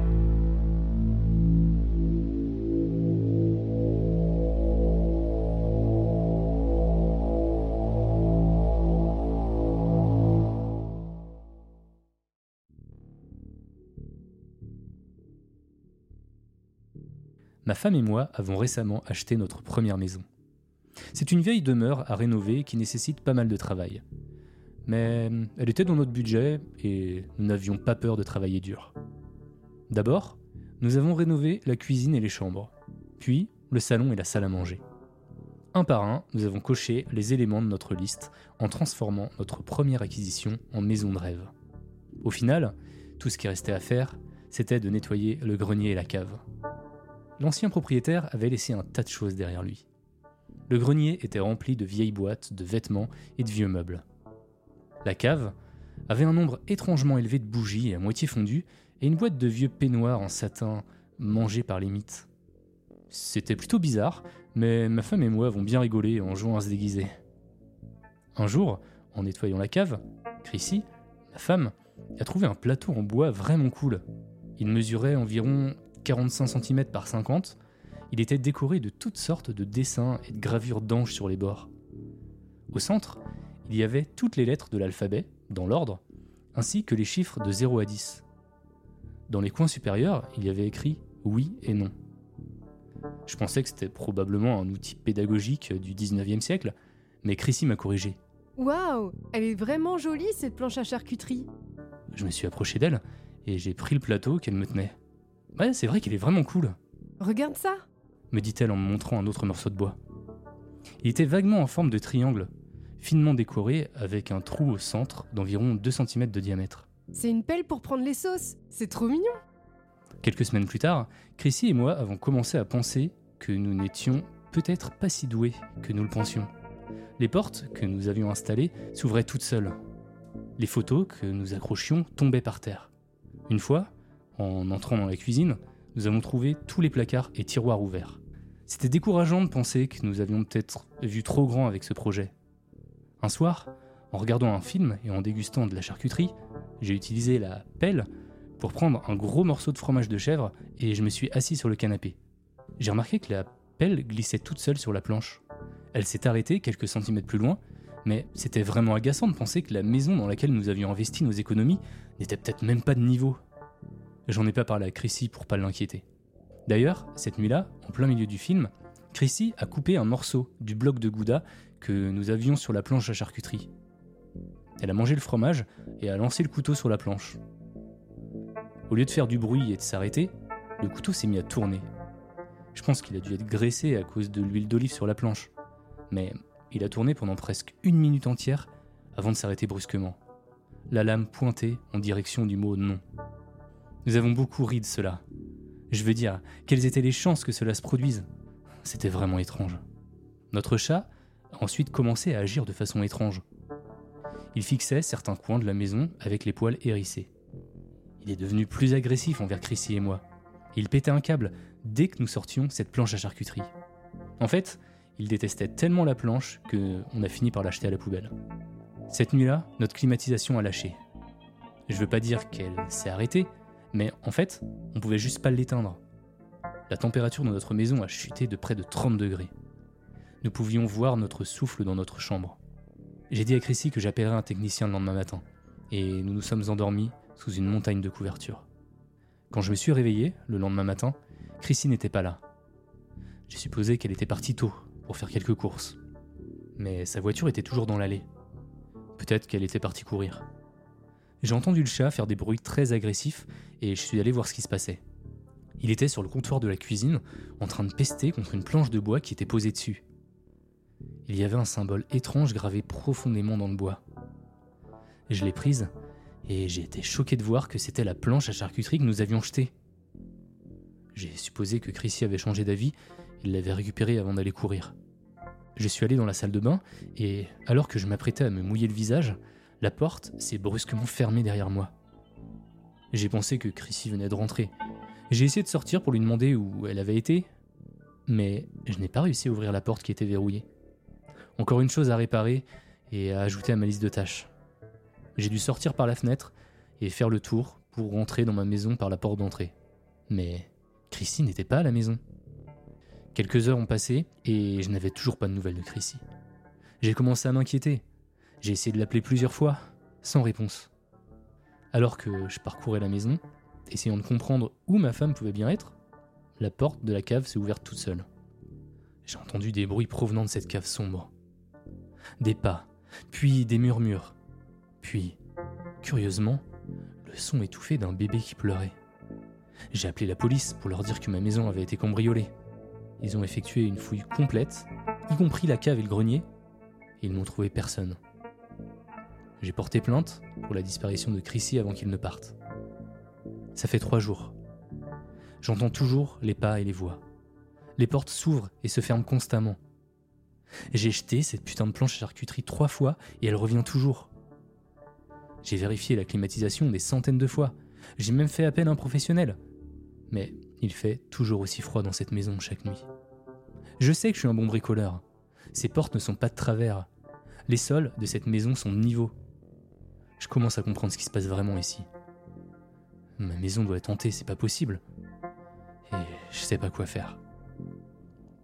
Ma femme et moi avons récemment acheté notre première maison. C'est une vieille demeure à rénover qui nécessite pas mal de travail. Mais elle était dans notre budget et nous n'avions pas peur de travailler dur. D'abord, nous avons rénové la cuisine et les chambres, puis le salon et la salle à manger. Un par un, nous avons coché les éléments de notre liste en transformant notre première acquisition en maison de rêve. Au final, tout ce qui restait à faire, c'était de nettoyer le grenier et la cave. L'ancien propriétaire avait laissé un tas de choses derrière lui. Le grenier était rempli de vieilles boîtes, de vêtements et de vieux meubles. La cave avait un nombre étrangement élevé de bougies à moitié fondues et une boîte de vieux peignoirs en satin mangés par les mythes. C'était plutôt bizarre, mais ma femme et moi avons bien rigolé en jouant à se déguiser. Un jour, en nettoyant la cave, Chrissy, ma femme, a trouvé un plateau en bois vraiment cool. Il mesurait environ 45 cm par 50. Il était décoré de toutes sortes de dessins et de gravures d'anges sur les bords. Au centre, il y avait toutes les lettres de l'alphabet, dans l'ordre, ainsi que les chiffres de 0 à 10. Dans les coins supérieurs, il y avait écrit oui et non. Je pensais que c'était probablement un outil pédagogique du 19e siècle, mais Chrissy m'a corrigé. Waouh Elle est vraiment jolie cette planche à charcuterie. Je me suis approché d'elle et j'ai pris le plateau qu'elle me tenait. Ouais, c'est vrai qu'il est vraiment cool, Regarde ça me dit-elle en me montrant un autre morceau de bois. Il était vaguement en forme de triangle, finement décoré avec un trou au centre d'environ 2 cm de diamètre. C'est une pelle pour prendre les sauces. C'est trop mignon. Quelques semaines plus tard, Chrissy et moi avons commencé à penser que nous n'étions peut-être pas si doués que nous le pensions. Les portes que nous avions installées s'ouvraient toutes seules. Les photos que nous accrochions tombaient par terre. Une fois, en entrant dans la cuisine, nous avons trouvé tous les placards et tiroirs ouverts. C'était décourageant de penser que nous avions peut-être vu trop grand avec ce projet. Un soir, en regardant un film et en dégustant de la charcuterie, j'ai utilisé la pelle pour prendre un gros morceau de fromage de chèvre et je me suis assis sur le canapé. J'ai remarqué que la pelle glissait toute seule sur la planche. Elle s'est arrêtée quelques centimètres plus loin, mais c'était vraiment agaçant de penser que la maison dans laquelle nous avions investi nos économies n'était peut-être même pas de niveau. J'en ai pas parlé à Chrissy pour pas l'inquiéter. D'ailleurs, cette nuit-là, en plein milieu du film, Chrissy a coupé un morceau du bloc de gouda que nous avions sur la planche à charcuterie. Elle a mangé le fromage et a lancé le couteau sur la planche. Au lieu de faire du bruit et de s'arrêter, le couteau s'est mis à tourner. Je pense qu'il a dû être graissé à cause de l'huile d'olive sur la planche. Mais il a tourné pendant presque une minute entière avant de s'arrêter brusquement. La lame pointée en direction du mot non. Nous avons beaucoup ri de cela. Je veux dire, quelles étaient les chances que cela se produise? C'était vraiment étrange. Notre chat a ensuite commencé à agir de façon étrange. Il fixait certains coins de la maison avec les poils hérissés. Il est devenu plus agressif envers Chrissy et moi. Il pétait un câble dès que nous sortions cette planche à charcuterie. En fait, il détestait tellement la planche que on a fini par l'acheter à la poubelle. Cette nuit-là, notre climatisation a lâché. Je veux pas dire qu'elle s'est arrêtée, mais en fait, on pouvait juste pas l'éteindre. La température dans notre maison a chuté de près de 30 degrés. Nous pouvions voir notre souffle dans notre chambre. J'ai dit à Chrissy que j'appellerais un technicien le lendemain matin, et nous nous sommes endormis sous une montagne de couverture. Quand je me suis réveillé, le lendemain matin, Chrissy n'était pas là. J'ai supposé qu'elle était partie tôt, pour faire quelques courses. Mais sa voiture était toujours dans l'allée. Peut-être qu'elle était partie courir. J'ai entendu le chat faire des bruits très agressifs et je suis allé voir ce qui se passait. Il était sur le comptoir de la cuisine, en train de pester contre une planche de bois qui était posée dessus. Il y avait un symbole étrange gravé profondément dans le bois. Je l'ai prise et j'ai été choqué de voir que c'était la planche à charcuterie que nous avions jetée. J'ai supposé que Chrissy avait changé d'avis il l'avait récupéré avant d'aller courir. Je suis allé dans la salle de bain et, alors que je m'apprêtais à me mouiller le visage, la porte s'est brusquement fermée derrière moi. J'ai pensé que Chrissy venait de rentrer. J'ai essayé de sortir pour lui demander où elle avait été, mais je n'ai pas réussi à ouvrir la porte qui était verrouillée. Encore une chose à réparer et à ajouter à ma liste de tâches. J'ai dû sortir par la fenêtre et faire le tour pour rentrer dans ma maison par la porte d'entrée. Mais Chrissy n'était pas à la maison. Quelques heures ont passé et je n'avais toujours pas de nouvelles de Chrissy. J'ai commencé à m'inquiéter. J'ai essayé de l'appeler plusieurs fois, sans réponse. Alors que je parcourais la maison, essayant de comprendre où ma femme pouvait bien être, la porte de la cave s'est ouverte toute seule. J'ai entendu des bruits provenant de cette cave sombre. Des pas, puis des murmures, puis, curieusement, le son étouffé d'un bébé qui pleurait. J'ai appelé la police pour leur dire que ma maison avait été cambriolée. Ils ont effectué une fouille complète, y compris la cave et le grenier, et ils n'ont trouvé personne. J'ai porté plainte pour la disparition de Chrissy avant qu'il ne parte. Ça fait trois jours. J'entends toujours les pas et les voix. Les portes s'ouvrent et se ferment constamment. J'ai jeté cette putain de planche à charcuterie trois fois et elle revient toujours. J'ai vérifié la climatisation des centaines de fois. J'ai même fait appel à un professionnel. Mais il fait toujours aussi froid dans cette maison chaque nuit. Je sais que je suis un bon bricoleur. Ces portes ne sont pas de travers. Les sols de cette maison sont de niveau. Je commence à comprendre ce qui se passe vraiment ici. Ma maison doit être hantée, c'est pas possible. Et je sais pas quoi faire.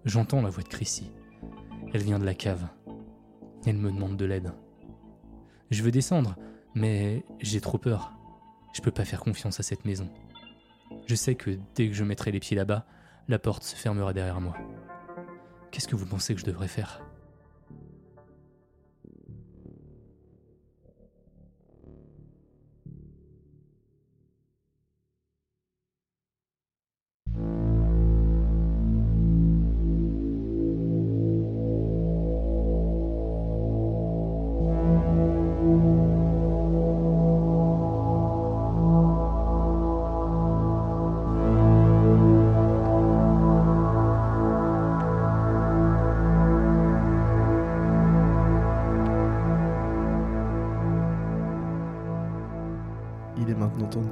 J'entends la voix de Chrissy. Elle vient de la cave. Elle me demande de l'aide. Je veux descendre, mais j'ai trop peur. Je peux pas faire confiance à cette maison. Je sais que dès que je mettrai les pieds là-bas, la porte se fermera derrière moi. Qu'est-ce que vous pensez que je devrais faire?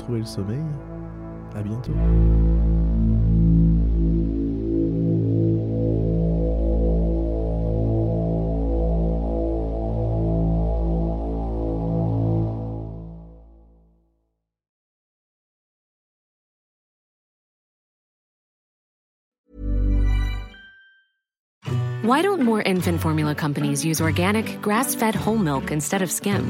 retrouver le sommeil. À bientôt. Why don't more infant formula companies use organic, grass fed whole milk instead of skim?